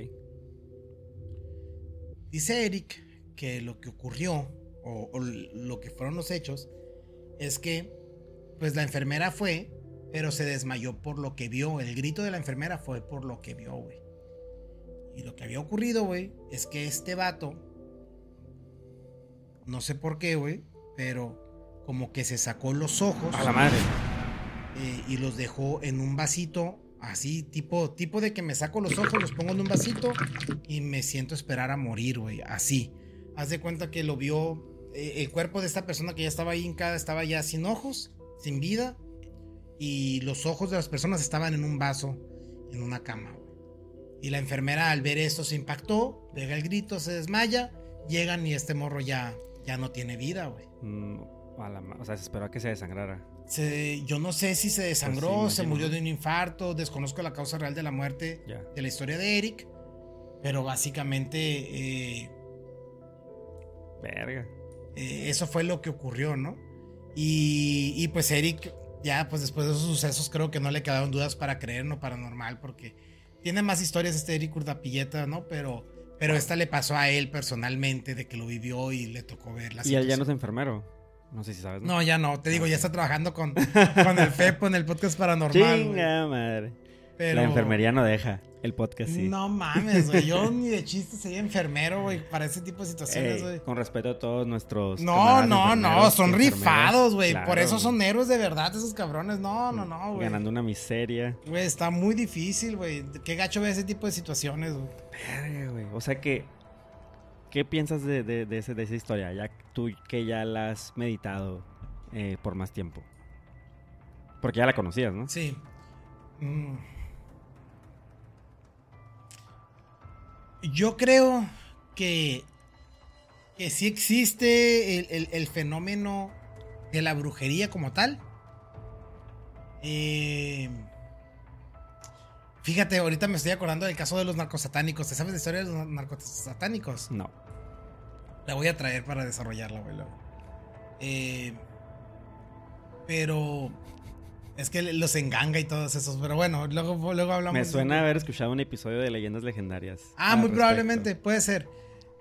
Dice Eric que lo que ocurrió, o, o lo que fueron los hechos, es que, pues la enfermera fue, pero se desmayó por lo que vio. El grito de la enfermera fue por lo que vio, güey. Y lo que había ocurrido, güey, es que este vato, no sé por qué, güey, pero como que se sacó los ojos A la madre. eh, y los dejó en un vasito, así, tipo, tipo de que me saco los ojos, los pongo en un vasito y me siento esperar a morir, güey, así. Haz de cuenta que lo vio, eh, el cuerpo de esta persona que ya estaba ahí hincada estaba ya sin ojos, sin vida, y los ojos de las personas estaban en un vaso, en una cama, güey. Y la enfermera al ver esto se impactó, pega el grito, se desmaya, llegan y este morro ya, ya no tiene vida, güey. Mm, o sea, se esperó a que se desangrara. Se- yo no sé si se desangró, Pues sí, se murió de un infarto, desconozco la causa real de la muerte de la historia de Eric, pero básicamente eh, Verga. eh, eso fue lo que ocurrió, ¿no? Y, y pues Eric, ya pues después de esos sucesos creo que no le quedaron dudas para creer en lo paranormal, porque tiene más historias este Eric Urdapilleta, ¿no? Pero, pero esta le pasó a él personalmente, de que lo vivió y le tocó ver la Y él ya no es enfermero. No sé si sabes. No, ya no, te digo, Ah, ya está trabajando con, con el FEPO en el podcast paranormal. Chinga madre. Pero- La enfermería no deja. El podcast sí. No mames, güey. Yo ni de chiste sería enfermero, güey, para ese tipo de situaciones, Ey, güey. con respeto a todos nuestros. No, no, no, son rifados, güey. Por eso son héroes de verdad esos cabrones. No, no, no, güey. Ganando una miseria. Güey, está muy difícil, güey. Qué gacho ve ese tipo de situaciones, güey. Güey. O sea que. ¿Qué piensas de, de- de ese- de esa historia? Ya tú que ya la has meditado eh, por más tiempo. Porque ya la conocías, ¿no? Sí. Mm. Yo creo que, que sí existe el, el- el fenómeno de la brujería como tal. Eh, fíjate, ahorita me estoy acordando del caso de los narcosatánicos. ¿Te sabes la historia de los narcosatánicos? No. La voy a traer para desarrollarla, güey. Eh, pero es que los enganga y todos esos. Pero bueno, luego, luego hablamos. Me de- suena haber escuchado un episodio de Leyendas Legendarias. Ah, muy respecto. probablemente, puede ser.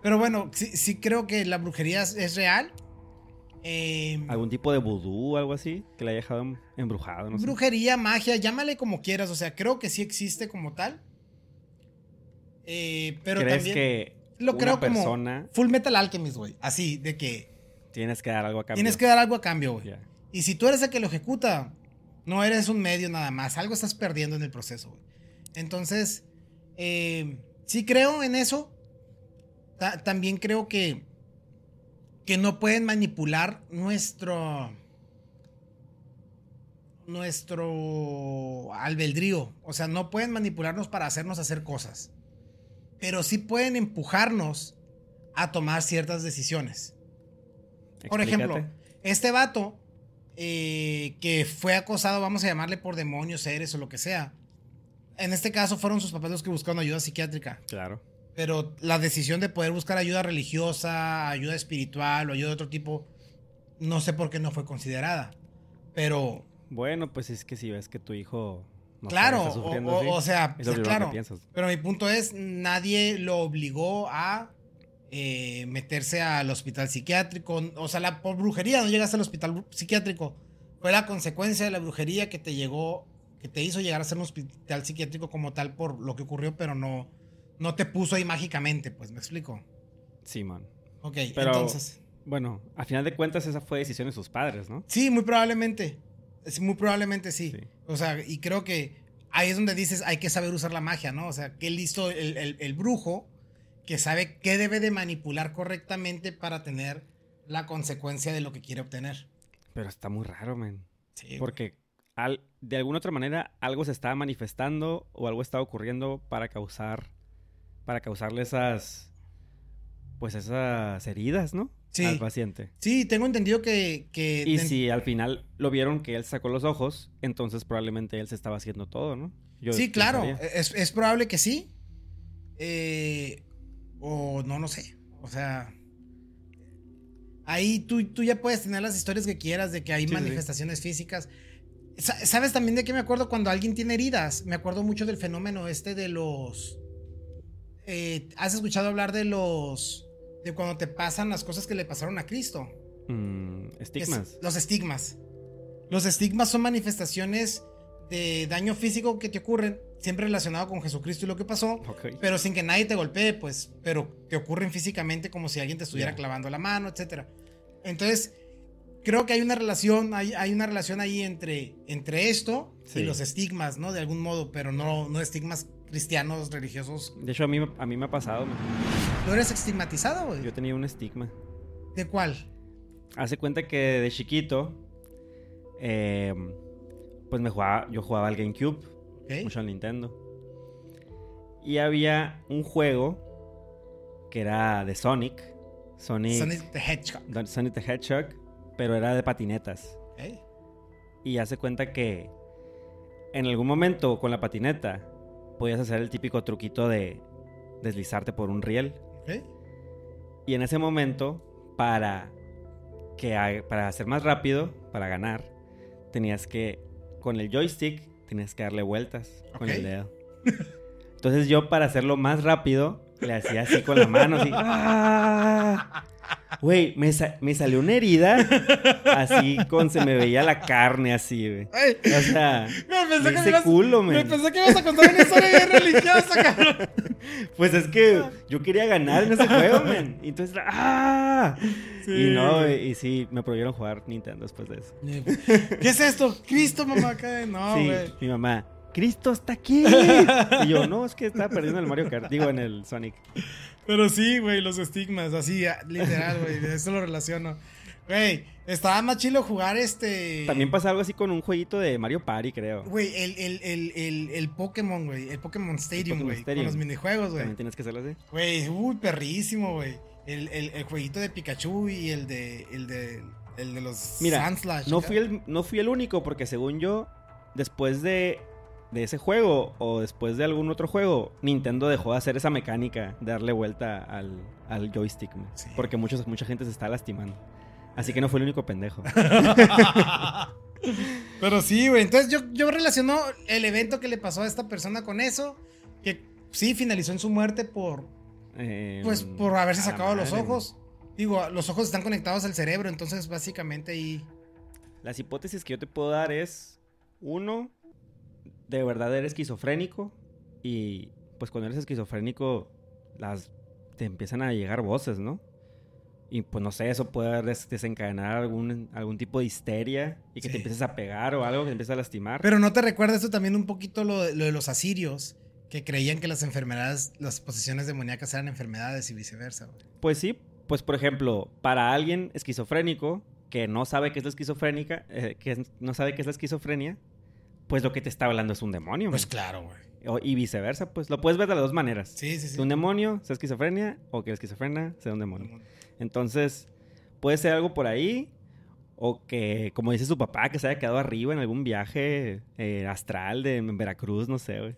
Pero bueno, sí, sí creo que la brujería es, real. Eh, ¿Algún tipo de vudú o algo así? Que le haya dejado em- embrujado, no sé. brujería, magia, llámale como quieras. O sea, creo que sí existe como tal. Eh, pero ¿Crees también que lo una creo como Full Metal Alchemist, güey. Así, de que tienes que dar algo a cambio? tienes que dar algo a cambio, güey. Y si tú eres el que lo ejecuta, no eres un medio nada más. Algo estás perdiendo en el proceso, güey. Entonces, eh, sí creo en eso. también creo que, que no pueden manipular nuestro nuestro albedrío. O sea, no pueden manipularnos para hacernos hacer cosas. Pero sí pueden empujarnos a tomar ciertas decisiones. Por ejemplo, este vato eh, que fue acosado, vamos a llamarle por demonios, seres o lo que sea. En este caso fueron sus papás los que buscaron ayuda psiquiátrica. Claro. Pero la decisión de poder buscar ayuda religiosa, ayuda espiritual o ayuda de otro tipo, no sé por qué no fue considerada. Pero bueno, pues es que si ves que tu hijo... claro, o, sea, claro. Pero mi punto es, nadie lo obligó a eh, meterse al hospital psiquiátrico. O sea, la, por brujería no llegaste al hospital psiquiátrico. Fue la consecuencia de la brujería que te llegó, que te hizo llegar a ser un hospital psiquiátrico como tal por lo que ocurrió, pero no, no te puso ahí mágicamente, pues, ¿me explico? Sí, man. Ok, pero, entonces... Bueno, a final de cuentas esa fue decisión de sus padres, ¿no? Sí, muy probablemente muy probablemente sí. O sea, y creo que ahí es donde dices, hay que saber usar la magia, ¿no? O sea, qué listo el, brujo que sabe qué debe de manipular correctamente para tener la consecuencia de lo que quiere obtener. Pero está muy raro, men. Sí. Porque al, de alguna otra manera algo se está manifestando o algo está ocurriendo para causar, para causarle esas, pues esas heridas, ¿no? al paciente. Sí, tengo entendido que... y si al final lo vieron que él sacó los ojos, entonces probablemente él se estaba haciendo todo, ¿no? sí, claro, es, probable que sí. Eh, o no, no sé. O sea, ahí tú, tú ya puedes tener las historias que quieras de que hay manifestaciones físicas. ¿Sabes también de qué me acuerdo cuando alguien tiene heridas? Me acuerdo mucho del fenómeno este de los... Eh, ¿Has escuchado hablar de los de cuando te pasan las cosas que le pasaron a Cristo. Mm, estigmas. los estigmas. Los estigmas son manifestaciones de daño físico que te ocurren, siempre relacionado con Jesucristo y lo que pasó, pero sin que nadie te golpee, pues, pero te ocurren físicamente como si alguien te estuviera clavando la mano, etc. Entonces, creo que hay una relación, hay, hay una relación ahí entre, entre esto y los estigmas, ¿no? De algún modo, pero no, no estigmas cristianos, religiosos. De hecho, a mí, a mí me ha pasado. ¿Tú eres estigmatizado, güey? Yo tenía un estigma. ¿De cuál? Hace cuenta que de chiquito, em, pues me jugaba, yo jugaba al GameCube, mucho al Nintendo. Y había un juego que era de Sonic. Sonic, Sonic the Hedgehog. Sonic the Hedgehog, pero era de patinetas. Y hace cuenta que en algún momento con la patineta podías hacer el típico truquito de deslizarte por un riel. Y en ese momento, para, que, para hacer más rápido, para ganar, tenías que, con el joystick, tenías que darle vueltas con el dedo. Entonces yo, para hacerlo más rápido, le hacía así con la mano, así. ¡ah! Güey, me, me, salió una herida así con se me veía la carne así, güey. O sea, me pensé que ese culo, me. Me pensé que ibas a contar una historia bien religiosa, cabrón. Pues es que yo quería ganar en ese juego, men. Y entonces, ¡ah! Y no, y, sí, me prohibieron jugar Nintendo después de eso. ¿Qué es esto? Cristo, mamá, ¿qué? No, güey. Sí, mi mamá. Cristo está aquí. y yo, no, es que estaba perdiendo el Mario Kart, digo, en el Sonic. Pero sí, güey, los estigmas, así, literal, güey, eso lo relaciono. Güey, estaba más chilo jugar este. También pasa algo así con un jueguito de Mario Party, creo. Güey, el, el, el, el, el Pokémon, güey. El Pokémon Stadium, güey. Con los minijuegos, güey. También tienes que hacerlo así. Güey, uy, perrísimo, güey. El, el, el, jueguito de Pikachu y el de. El de, el de los Mira, no fui, el, no fui el único, porque según yo, después de de ese juego o después de algún otro juego, Nintendo dejó de hacer esa mecánica de darle vuelta al, al joystick, porque muchos, mucha gente se está lastimando. Así que no fue el único pendejo. Pero sí, güey. Entonces yo, yo relaciono el evento que le pasó a esta persona con eso, que sí finalizó en su muerte por, em, pues, por haberse sacado los ojos. Digo, los ojos están conectados al cerebro, entonces básicamente ahí... Las hipótesis que yo te puedo dar es, uno, de verdad eres esquizofrénico y pues cuando eres esquizofrénico las te empiezan a llegar voces, ¿no? Y pues no sé, eso puede desencadenar algún, algún tipo de histeria y que te empieces a pegar o algo que te empiece a lastimar. Pero no te recuerda esto también un poquito lo de, los asirios, que creían que las enfermedades, las posesiones demoníacas eran enfermedades y viceversa, güey. Pues sí, pues por ejemplo, para alguien esquizofrénico que no sabe qué es la esquizofrénica, eh, que no sabe qué es la esquizofrenia, pues lo que te está hablando es un demonio. Pues claro, güey. O- y viceversa, pues lo puedes ver de las dos maneras. Sí, sí, sí. Un demonio sea esquizofrenia o que la esquizofrenia sea un demonio. Entonces, puede ser algo por ahí. O que, como dice su papá, que se haya quedado arriba en algún viaje eh, astral de Veracruz, no sé, güey.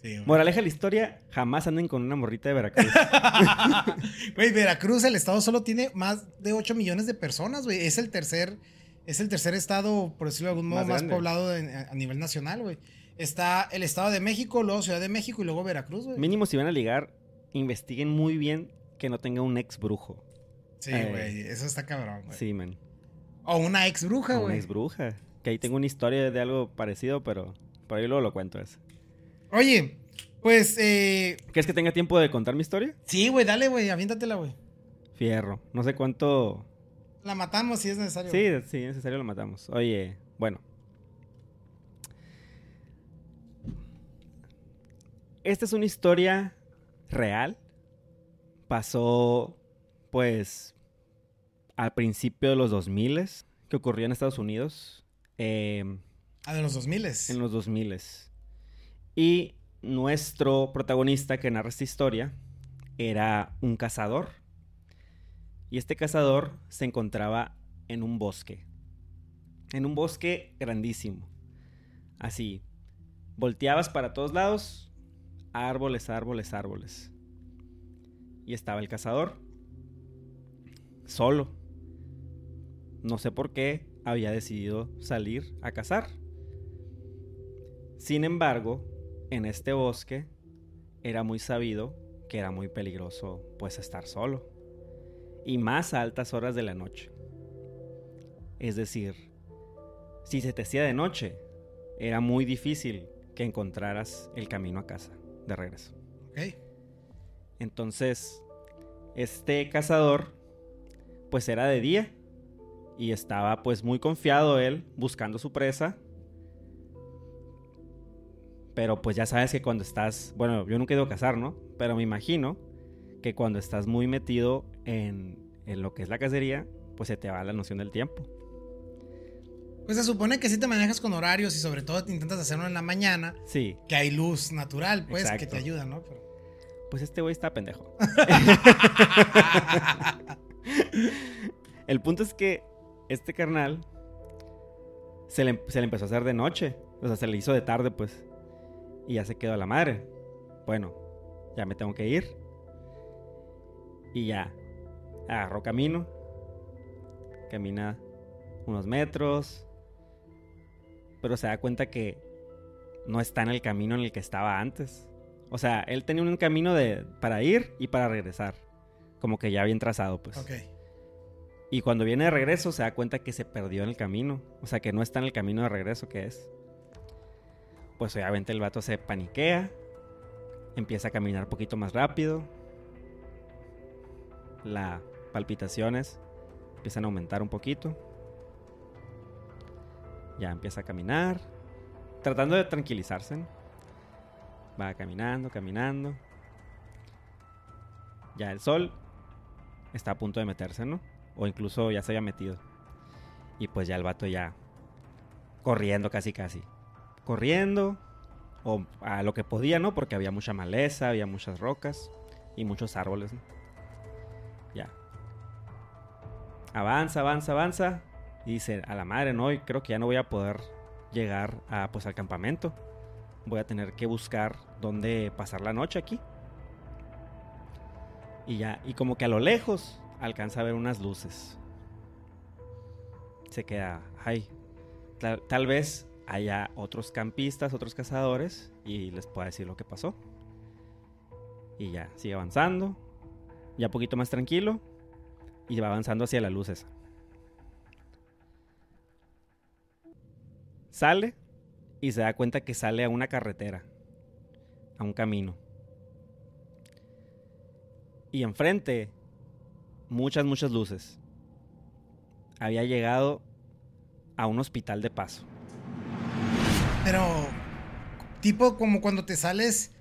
Sí, güey. Moraleja de la historia, jamás anden con una morrita de Veracruz. Güey, Veracruz, el estado solo tiene más de 8 millones de personas, güey. Es el tercer, es el tercer estado, por decirlo de algún modo, Más poblado a, nivel nacional, güey. Está el estado de México, luego Ciudad de México y luego Veracruz, güey. Mínimo, si van a ligar, investiguen muy bien que no tenga un ex brujo. Sí, Eh. güey, eso está cabrón, güey. Sí, man. O una ex bruja, Una güey. ex bruja. Que ahí tengo una historia de algo parecido, pero por ahí luego lo cuento eso. Oye, pues, eh, ¿Crees que tenga tiempo de contar mi historia? sí, güey, dale, güey, aviéntatela, güey. Fierro. No sé cuánto La matamos si es necesario. Sí, sí, es necesario lo matamos. Oye, bueno. Esta es una historia real. Pasó, pues, al principio de los 2000 que ocurrió en Estados Unidos. eh, Ah, de los 2000 en los 2000 Y nuestro protagonista que narra esta historia era un cazador. Y este cazador se encontraba en un bosque. En un bosque grandísimo. Así. Volteabas para todos lados. Árboles, árboles, árboles. Y estaba el cazador. Solo. No sé por qué había decidido salir a cazar. Sin embargo, en este bosque era muy sabido que era muy peligroso pues estar solo. Y más a altas horas de la noche. Es decir, si se te hacía de noche, era muy difícil que encontraras el camino a casa de regreso. Ok. Entonces, este cazador, pues era de día y estaba pues muy confiado él buscando su presa. Pero pues ya sabes que cuando estás, bueno, yo nunca he ido a cazar, ¿no? Pero me imagino que cuando estás muy metido en, en lo que es la cacería, pues se te va la noción del tiempo. Pues se supone que si te manejas con horarios y sobre todo te intentas hacerlo en la mañana, Sí, que hay luz natural, pues, que te ayuda, ¿no? Pero- pues este güey está pendejo. El punto es que este carnal se le, se le empezó a hacer de noche. O sea, se le hizo de tarde, pues. Y ya se quedó a la madre. Bueno, ya me tengo que ir. Y ya. Agarró camino. Camina unos metros. Pero se da cuenta que no está en el camino en el que estaba antes. O sea, él tenía un camino de, para ir y para regresar. Como que ya bien trazado, pues. ok. Y cuando viene de regreso se da cuenta que se perdió en el camino. O sea, que no está en el camino de regreso que es. Pues obviamente el vato se paniquea. Empieza a caminar un poquito más rápido. Las palpitaciones empiezan a aumentar un poquito. Ya empieza a caminar. Tratando de tranquilizarse. Va caminando, caminando. Ya el sol está a punto de meterse, ¿no? O incluso ya se había metido. Y pues ya el vato ya corriendo casi casi. Corriendo o a lo que podía, ¿no? Porque había mucha maleza, había muchas rocas y muchos árboles, ¿no? Ya. Avanza, avanza, avanza y dice, a la madre, no, y creo que ya no voy a poder llegar a pues al campamento. Voy a tener que buscar dónde pasar la noche aquí. Y ya, y como que a lo lejos alcanza a ver unas luces. Se queda, ay, tal, tal vez haya otros campistas, otros cazadores, y les pueda decir lo que pasó. Y ya, sigue avanzando, ya poquito más tranquilo, y va avanzando hacia las luces. Sale y se da cuenta que sale a una carretera, a un camino. Y enfrente, muchas, muchas luces. Había llegado a un hospital de paso. Pero, tipo como cuando te sales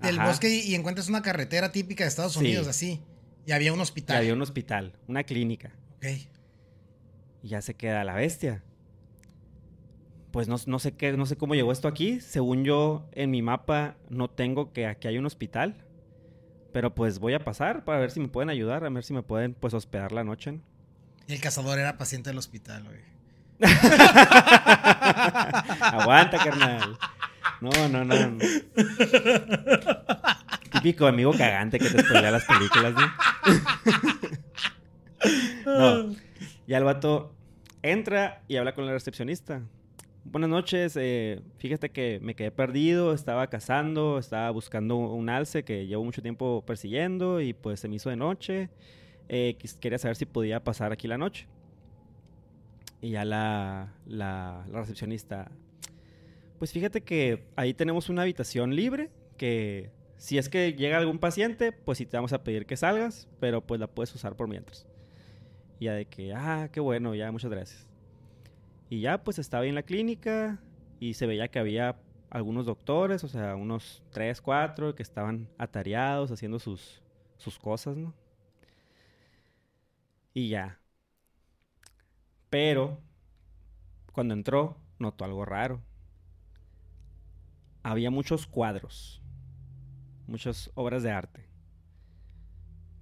del Ajá. bosque y, encuentras una carretera típica de Estados Sí. Unidos, así. Y había un Y hospital. había un hospital, una clínica. Ok. Y ya se queda la bestia. Pues no, no sé qué, no sé cómo llegó esto aquí. Según yo, en mi mapa no tengo que aquí hay un hospital. Pero pues voy a pasar para ver si me pueden ayudar, a ver si me pueden pues hospedar la noche. ¿no? Y el cazador era paciente del hospital, güey. Aguanta, carnal. No, no, no. Típico amigo cagante que te spoilea las películas, ¿no? No. Ya el vato entra y habla con la recepcionista. Buenas noches, eh, fíjate que me quedé perdido, estaba cazando, estaba buscando un alce que llevo mucho tiempo persiguiendo y pues se me hizo de noche. Eh, quería saber si podía pasar aquí la noche. Y ya la, la, la recepcionista, pues fíjate que ahí tenemos una habitación libre que si es que llega algún paciente, pues sí te vamos a pedir que salgas, pero pues la puedes usar por mientras. Y ya de que, ah, qué bueno, ya, muchas gracias. Y ya pues estaba en la clínica y se veía que había algunos doctores, o sea, unos tres, cuatro, que estaban atareados haciendo sus, sus cosas, ¿no? Y ya. Pero cuando entró, notó algo raro. Había muchos cuadros, muchas obras de arte.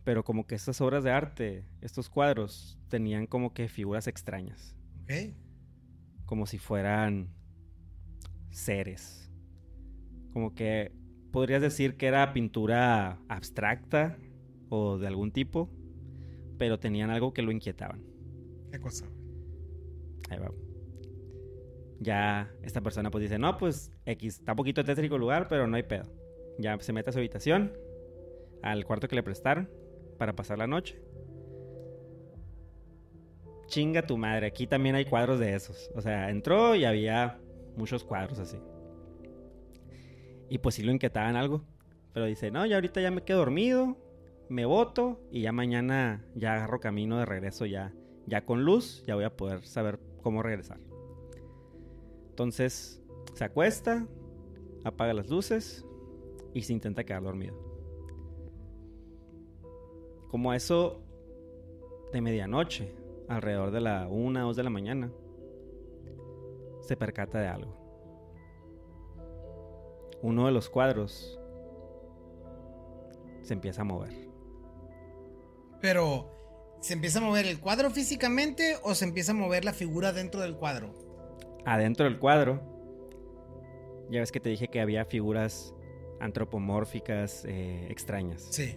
Pero como que estas obras de arte, estos cuadros, tenían como que figuras extrañas, como si fueran seres. Como que podrías decir que era pintura abstracta o de algún tipo, pero tenían algo que lo inquietaban. ¿Qué cosa? Ahí va. Ya esta persona pues dice, no, pues X, está un poquito tétrico el lugar, pero no hay pedo. Ya se mete a su habitación, al cuarto que le prestaron para pasar la noche. Chinga tu madre, aquí también hay cuadros de esos. O sea, entró y había muchos cuadros así. Y pues sí lo inquietaban algo. Pero dice, no, ya ahorita ya me quedo dormido, me voto y ya mañana ya agarro camino de regreso ya, ya con luz, ya voy a poder saber cómo regresar. Entonces se acuesta, apaga las luces y se intenta quedar dormido. Como a eso de medianoche, alrededor de la 1 o 2 de la mañana, se percata de algo. Uno de los cuadros se empieza a mover. Pero, ¿se empieza a mover el cuadro físicamente o se empieza a mover la figura dentro del cuadro? Adentro del cuadro, ya ves que te dije que había figuras antropomórficas eh, extrañas. Sí.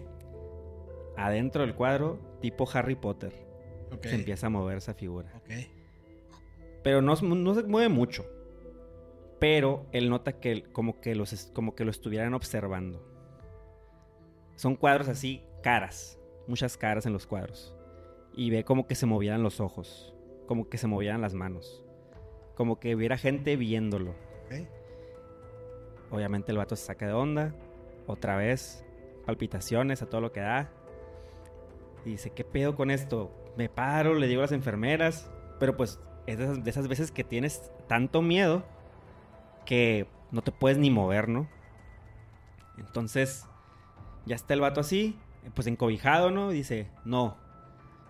Adentro del cuadro, tipo Harry Potter, Ok. se empieza a mover esa figura. Ok. Pero no, se- no se mueve mucho. Pero él nota que como que, los, como que lo estuvieran observando. Son cuadros así, caras. Muchas caras en los cuadros. Y ve como que se movían los ojos. Como que se movían las manos. Como que hubiera gente viéndolo. Ok. Obviamente el vato se saca de onda. Otra vez. Palpitaciones a todo lo que da. Y dice, ¿qué pedo con esto? Me paro, le digo a las enfermeras. Pero pues es de esas, veces que tienes tanto miedo que no te puedes ni mover, ¿no? Entonces, ya está el vato así, pues encobijado, ¿no? Y dice, no,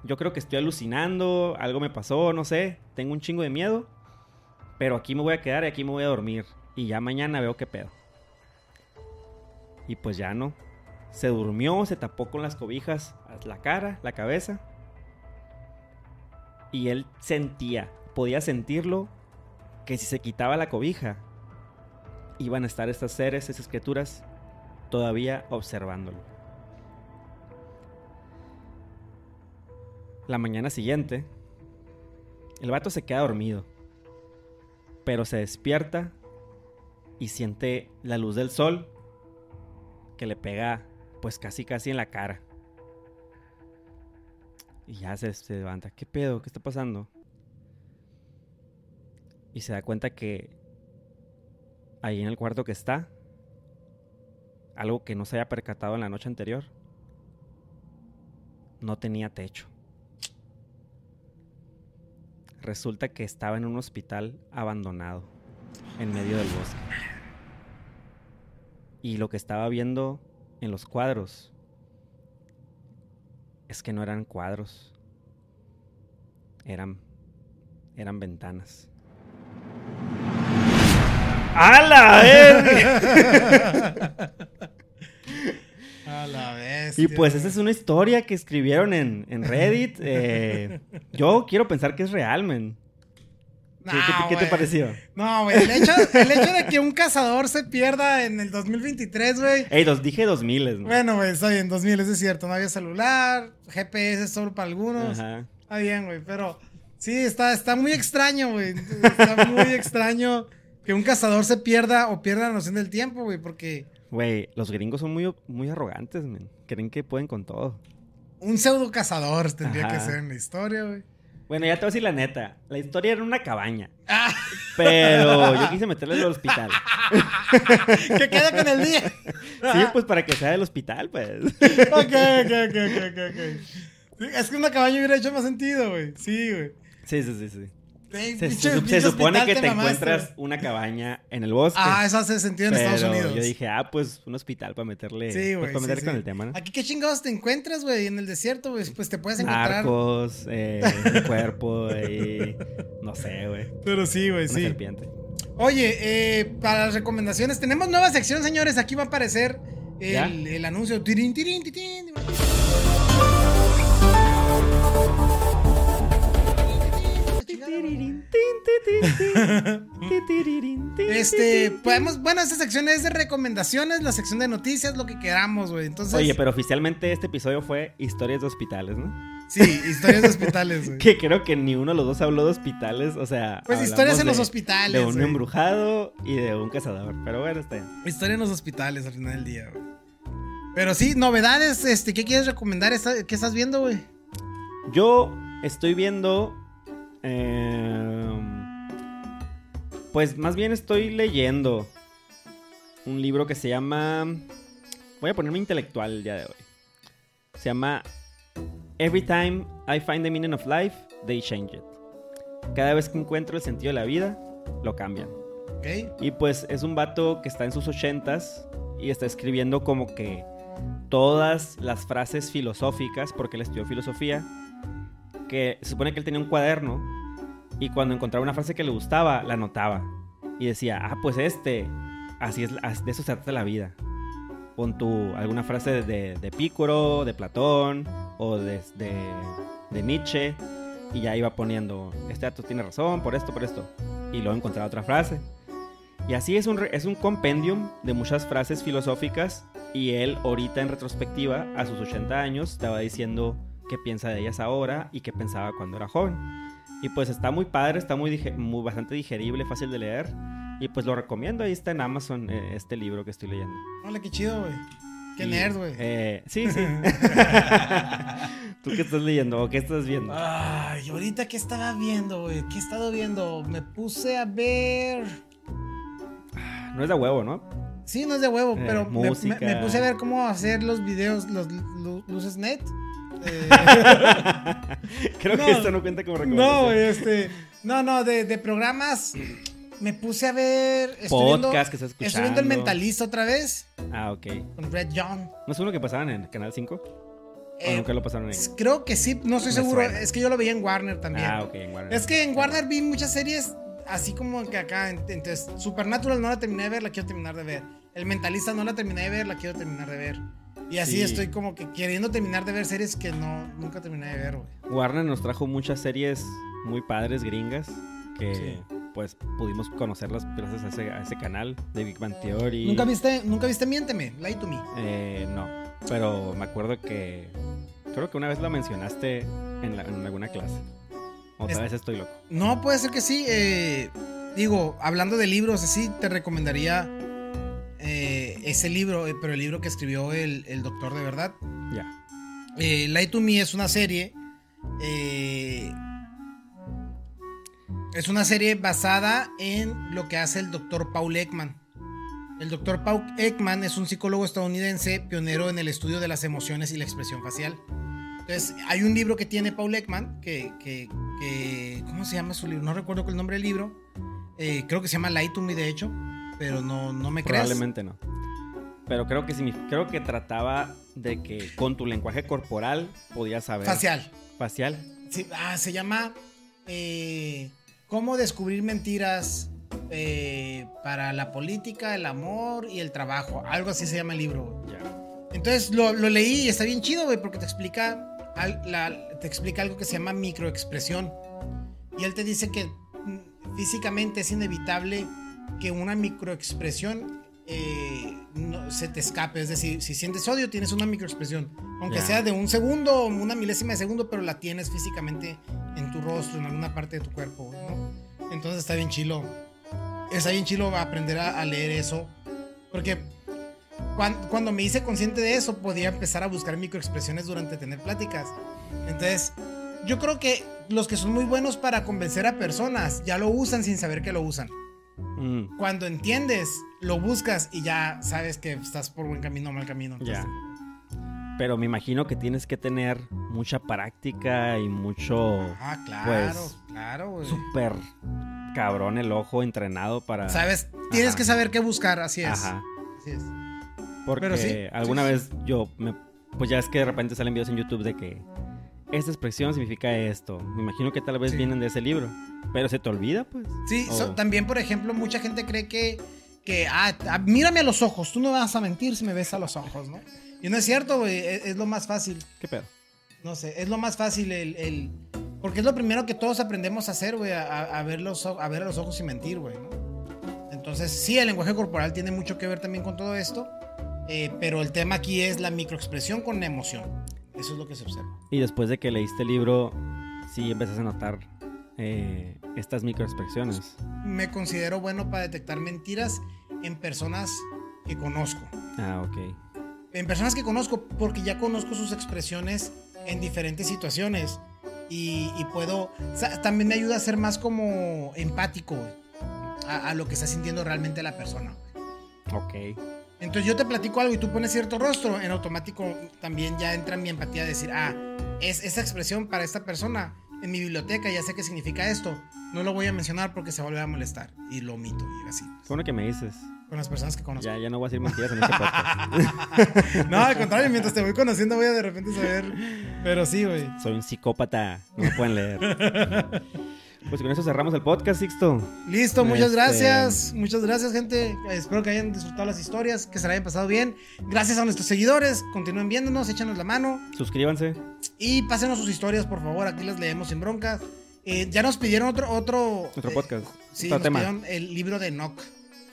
yo creo que estoy alucinando, algo me pasó, no sé, tengo un chingo de miedo, pero aquí me voy a quedar y aquí me voy a dormir. Y ya mañana veo qué pedo. Y pues ya no. Se durmió, se tapó con las cobijas la cara, la cabeza. Y él sentía, podía sentirlo, que si se quitaba la cobija, iban a estar estas seres, esas criaturas, todavía observándolo. La mañana siguiente, el vato se queda dormido, pero se despierta y siente la luz del sol que le pega pues casi casi en la cara. Y ya se, levanta. ¿Qué pedo? ¿Qué está pasando? Y se da cuenta que ahí en el cuarto que está, algo que no se había percatado en la noche anterior, no tenía techo. Resulta que estaba en un hospital abandonado, en medio del bosque. Y lo que estaba viendo en los cuadros es que no eran cuadros. Eran eran ventanas. ¡A verga! A la vez. Y pues esa es una historia que escribieron en, Reddit. Eh, yo quiero pensar que es real, men. ¿Qué, te pareció? No, güey. El hecho, de que un cazador se pierda en el 2023, güey. Ey, dos, dije 2000, güey. Bueno, güey, está bien, 2000, es cierto. No había celular, GPS solo para algunos. Ajá. Está bien, güey, pero sí, está, está muy extraño, güey. Está muy extraño que un cazador se pierda o pierda la noción del tiempo, güey, porque... Güey, los gringos son muy, muy arrogantes, men. Creen que pueden con todo. Un pseudo cazador tendría que ser en la historia, güey. Bueno, ya te voy a decir la neta. La historia era una cabaña. Ah. Pero yo quise meterle al hospital. que quede con el día. sí, pues para que sea del hospital, pues. ok, ok, ok, ok, ok. Es que una cabaña hubiera hecho más sentido, güey. Sí, güey. Sí, sí, sí, sí. Se, supone que te, encuentras una cabaña en el bosque. Ah, eso hace sentido en Estados Unidos. Yo dije, ah, pues un hospital para meterle. Sí, pues, para meter con el tema, ¿no? Aquí, ¿qué chingados te encuentras, güey? En el desierto, güey. Pues te puedes encontrar. Narcos, eh, cuerpo, y. No sé, güey. Pero sí, güey, sí. serpiente. Oye, eh, para las recomendaciones, tenemos nueva sección, señores. Aquí va a aparecer el, el anuncio. Tirín, tirín, tirín. Este, podemos, bueno, esta sección es de recomendaciones, la sección de noticias, lo que queramos, güey. Entonces. Oye, pero oficialmente este episodio fue historias de hospitales, ¿no? Sí, historias de hospitales, güey. que creo que ni uno de los dos habló de hospitales, o sea. Pues historias en los hospitales. De un embrujado y de un cazador. Pero bueno, está bien. Historia en los hospitales al final del día, güey. Pero sí, novedades, este, ¿qué quieres recomendar? ¿Qué estás viendo, güey? Yo estoy viendo Em, pues más bien estoy leyendo un libro que se llama... Voy a ponerme intelectual el día de hoy. Se llama Every time I find the meaning of life, they change it. Cada vez que encuentro el sentido de la vida, lo cambian. Y pues es un vato que está en sus ochentas y está escribiendo como que todas las frases filosóficas, porque él estudió filosofía, que supone que él tenía un cuaderno y cuando encontraba una frase que le gustaba, la anotaba. Y decía, ah, pues este, así es, de eso se trata la vida. Pon tu alguna frase de, de Pícoro, de Platón o de, de, Nietzsche y ya iba poniendo, este dato tiene razón, por esto, por esto. Y luego encontraba otra frase. Y así es un, es un compendium de muchas frases filosóficas y él ahorita en retrospectiva, a sus 80 años, estaba diciendo qué piensa de ellas ahora y qué pensaba cuando era joven. Y pues está muy padre, está muy, muy bastante digerible, fácil de leer. Y pues lo recomiendo, ahí está en Amazon eh, este libro que estoy leyendo. Hola, qué chido, güey. Qué nerd, güey. Eh, sí, sí. ¿Tú qué estás leyendo o qué estás viendo? Ay, ahorita qué estaba viendo, güey. ¿Qué he estado viendo? Me puse a ver. No es de huevo, ¿no? Sí, no es de huevo, eh, pero me, puse a ver cómo hacer los videos, los luces net. Eh, Creo que esto no cuenta como recomendación. No, este. No, no, de, programas. Me puse a ver. Podcast que estás escuchando. Estoy viendo El Mentalista otra vez. Ah, ok. Con Red John. ¿No es uno que pasaban en Canal 5? ¿O eh, nunca lo pasaron ahí? Creo que sí, no estoy seguro. Es que yo lo veía en Warner también. Ah, ok, en Warner. Es que en Warner vi muchas series así como que acá. Entonces, Supernatural no la terminé de ver, la quiero terminar de ver. El Mentalista no la terminé de ver, la quiero terminar de ver. Y así estoy como que queriendo terminar de ver series que no nunca terminé de ver, güey. Warner nos trajo muchas series muy padres gringas que pues pudimos conocerlas gracias a ese, a ese, canal de Big Bang Theory. ¿Nunca viste, nunca viste Miénteme, Lie to Me? Eh, no, pero me acuerdo que creo que una vez lo mencionaste en, alguna clase. Otra vez estoy loco. No, puede ser que sí. Eh, digo, hablando de libros, así te recomendaría eh, ese libro, eh, pero el libro que escribió el, doctor de verdad. Ya. Eh, Light to Me es una serie. es una serie basada en lo que hace el doctor Paul Ekman. El doctor Paul Ekman es un psicólogo estadounidense pionero en el estudio de las emociones y la expresión facial. Entonces, hay un libro que tiene Paul Ekman, que, ¿cómo se llama su libro? No recuerdo el nombre del libro. creo que se llama Light to Me, de hecho pero no, no me creas. Probablemente no. Pero creo que, creo que trataba de que con tu lenguaje corporal podías saber. Facial. Facial. Sí, ah, se llama eh, ¿Cómo descubrir mentiras eh, para la política, el amor y el trabajo? Algo así se llama el libro. Ya. Entonces lo, lo leí y está bien chido, güey, porque te explica, al- la- te explica algo que se llama microexpresión. Y él te dice que mm, físicamente es inevitable que una microexpresión eh, no- se te escape. Es decir, si sientes odio, tienes una microexpresión. Aunque sea de un segundo o una milésima de segundo, pero la tienes físicamente en tu rostro, en alguna parte de tu cuerpo, ¿no? Entonces está bien chilo. Está bien chilo aprender a, a leer eso. Porque cuan- cuando, me hice consciente de eso, podía empezar a buscar microexpresiones durante tener pláticas. Entonces, yo creo que los que son muy buenos para convencer a personas ya lo usan sin saber que lo usan. Mm, Cuando entiendes, lo buscas y ya sabes que estás por buen camino o mal camino. ya. Pero me imagino que tienes que tener mucha práctica y mucho Ah, claro, Pues, claro, güey. súper cabrón el ojo entrenado para. Sabes, tienes Ajá. que saber qué buscar, así es. Ajá. Así es. Porque Pero sí, alguna sí, vez yo me. Pues ya es que de repente salen videos en YouTube de que esta expresión significa esto. Me imagino que tal vez Sí. vienen de ese libro. Pero se te olvida, pues. Sí, so- también, por ejemplo, mucha gente cree que, que ah, ah, mírame a los ojos, tú no vas a mentir si me ves a los ojos, ¿no? Y no es cierto, güey, es, es lo más fácil, ¿Qué pedo? no sé, es lo más fácil el, el- porque es lo primero que todos aprendemos a hacer, güey, a, a- ver los, a ver a los ojos y mentir, güey, ¿no? Entonces, sí, el lenguaje corporal tiene mucho que ver también con todo esto, eh, pero el tema aquí es la microexpresión con la emoción, eso es lo que se observa. Y después de que leíste el libro, sí empezaste a notar eh, estas microexpresiones. Me considero bueno para detectar mentiras en personas que conozco. Ah, ok. en personas que conozco, porque ya conozco sus expresiones en diferentes situaciones. Y, y puedo. o sea, también me ayuda a ser más como empático a, a lo que está sintiendo realmente la persona. Ok. Entonces yo te platico algo y tú pones cierto rostro, en automático también ya entra mi empatía a decir, ah, es esa expresión para esta persona en mi biblioteca, ya sé qué significa esto. No lo voy a mencionar porque se vuelve a molestar. Y lo omito y así. Qué bueno que me dices. Con las personas que conozco. Ya, ya no voy a decir mentiras en este podcast. No, al contrario, mientras te voy conociendo voy a de repente saber. Pero sí, güey. Soy un psicópata. No me pueden leer. Pues con eso cerramos el podcast, Sixto. Listo, muchas Este- gracias. Muchas gracias, gente. Espero que hayan disfrutado las historias, que se la hayan pasado bien. Gracias a nuestros seguidores. Continúen viéndonos, échanos la mano. Suscríbanse. Y pásenos sus historias, por favor. Aquí las leemos sin broncas. Eh, ya nos pidieron otro. Otro, Otro eh, podcast. Sí, otro nos tema. pidieron el libro de Nock.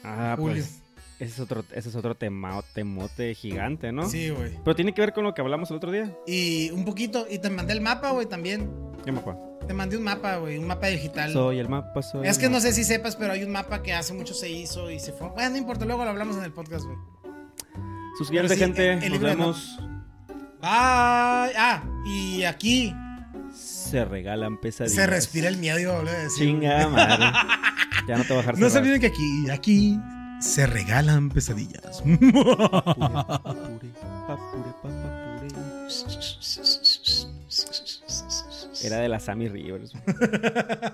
Ah, Julio. pues. Ese es otro, ese es otro tema, temote gigante, ¿no? Sí, güey. Pero tiene que ver con lo que hablamos el otro día. Y un poquito. Y te mandé el mapa, güey, también. ¿Qué mapa? Te mandé un mapa, güey. Un mapa digital. Soy el mapa, soy Es que no sé si sepas, pero hay un mapa que hace mucho se hizo y se fue. Bueno, no importa, luego lo hablamos en el podcast, güey. Sí, gente. el- el Nos vemos. Bye. Ah, y aquí Se regalan pesadillas. se respira el miedo, decir. Chinga madre. Ya no te voy a dejar No se olviden que aquí, aquí se regalan pesadillas. Era de la Sammy Rivers.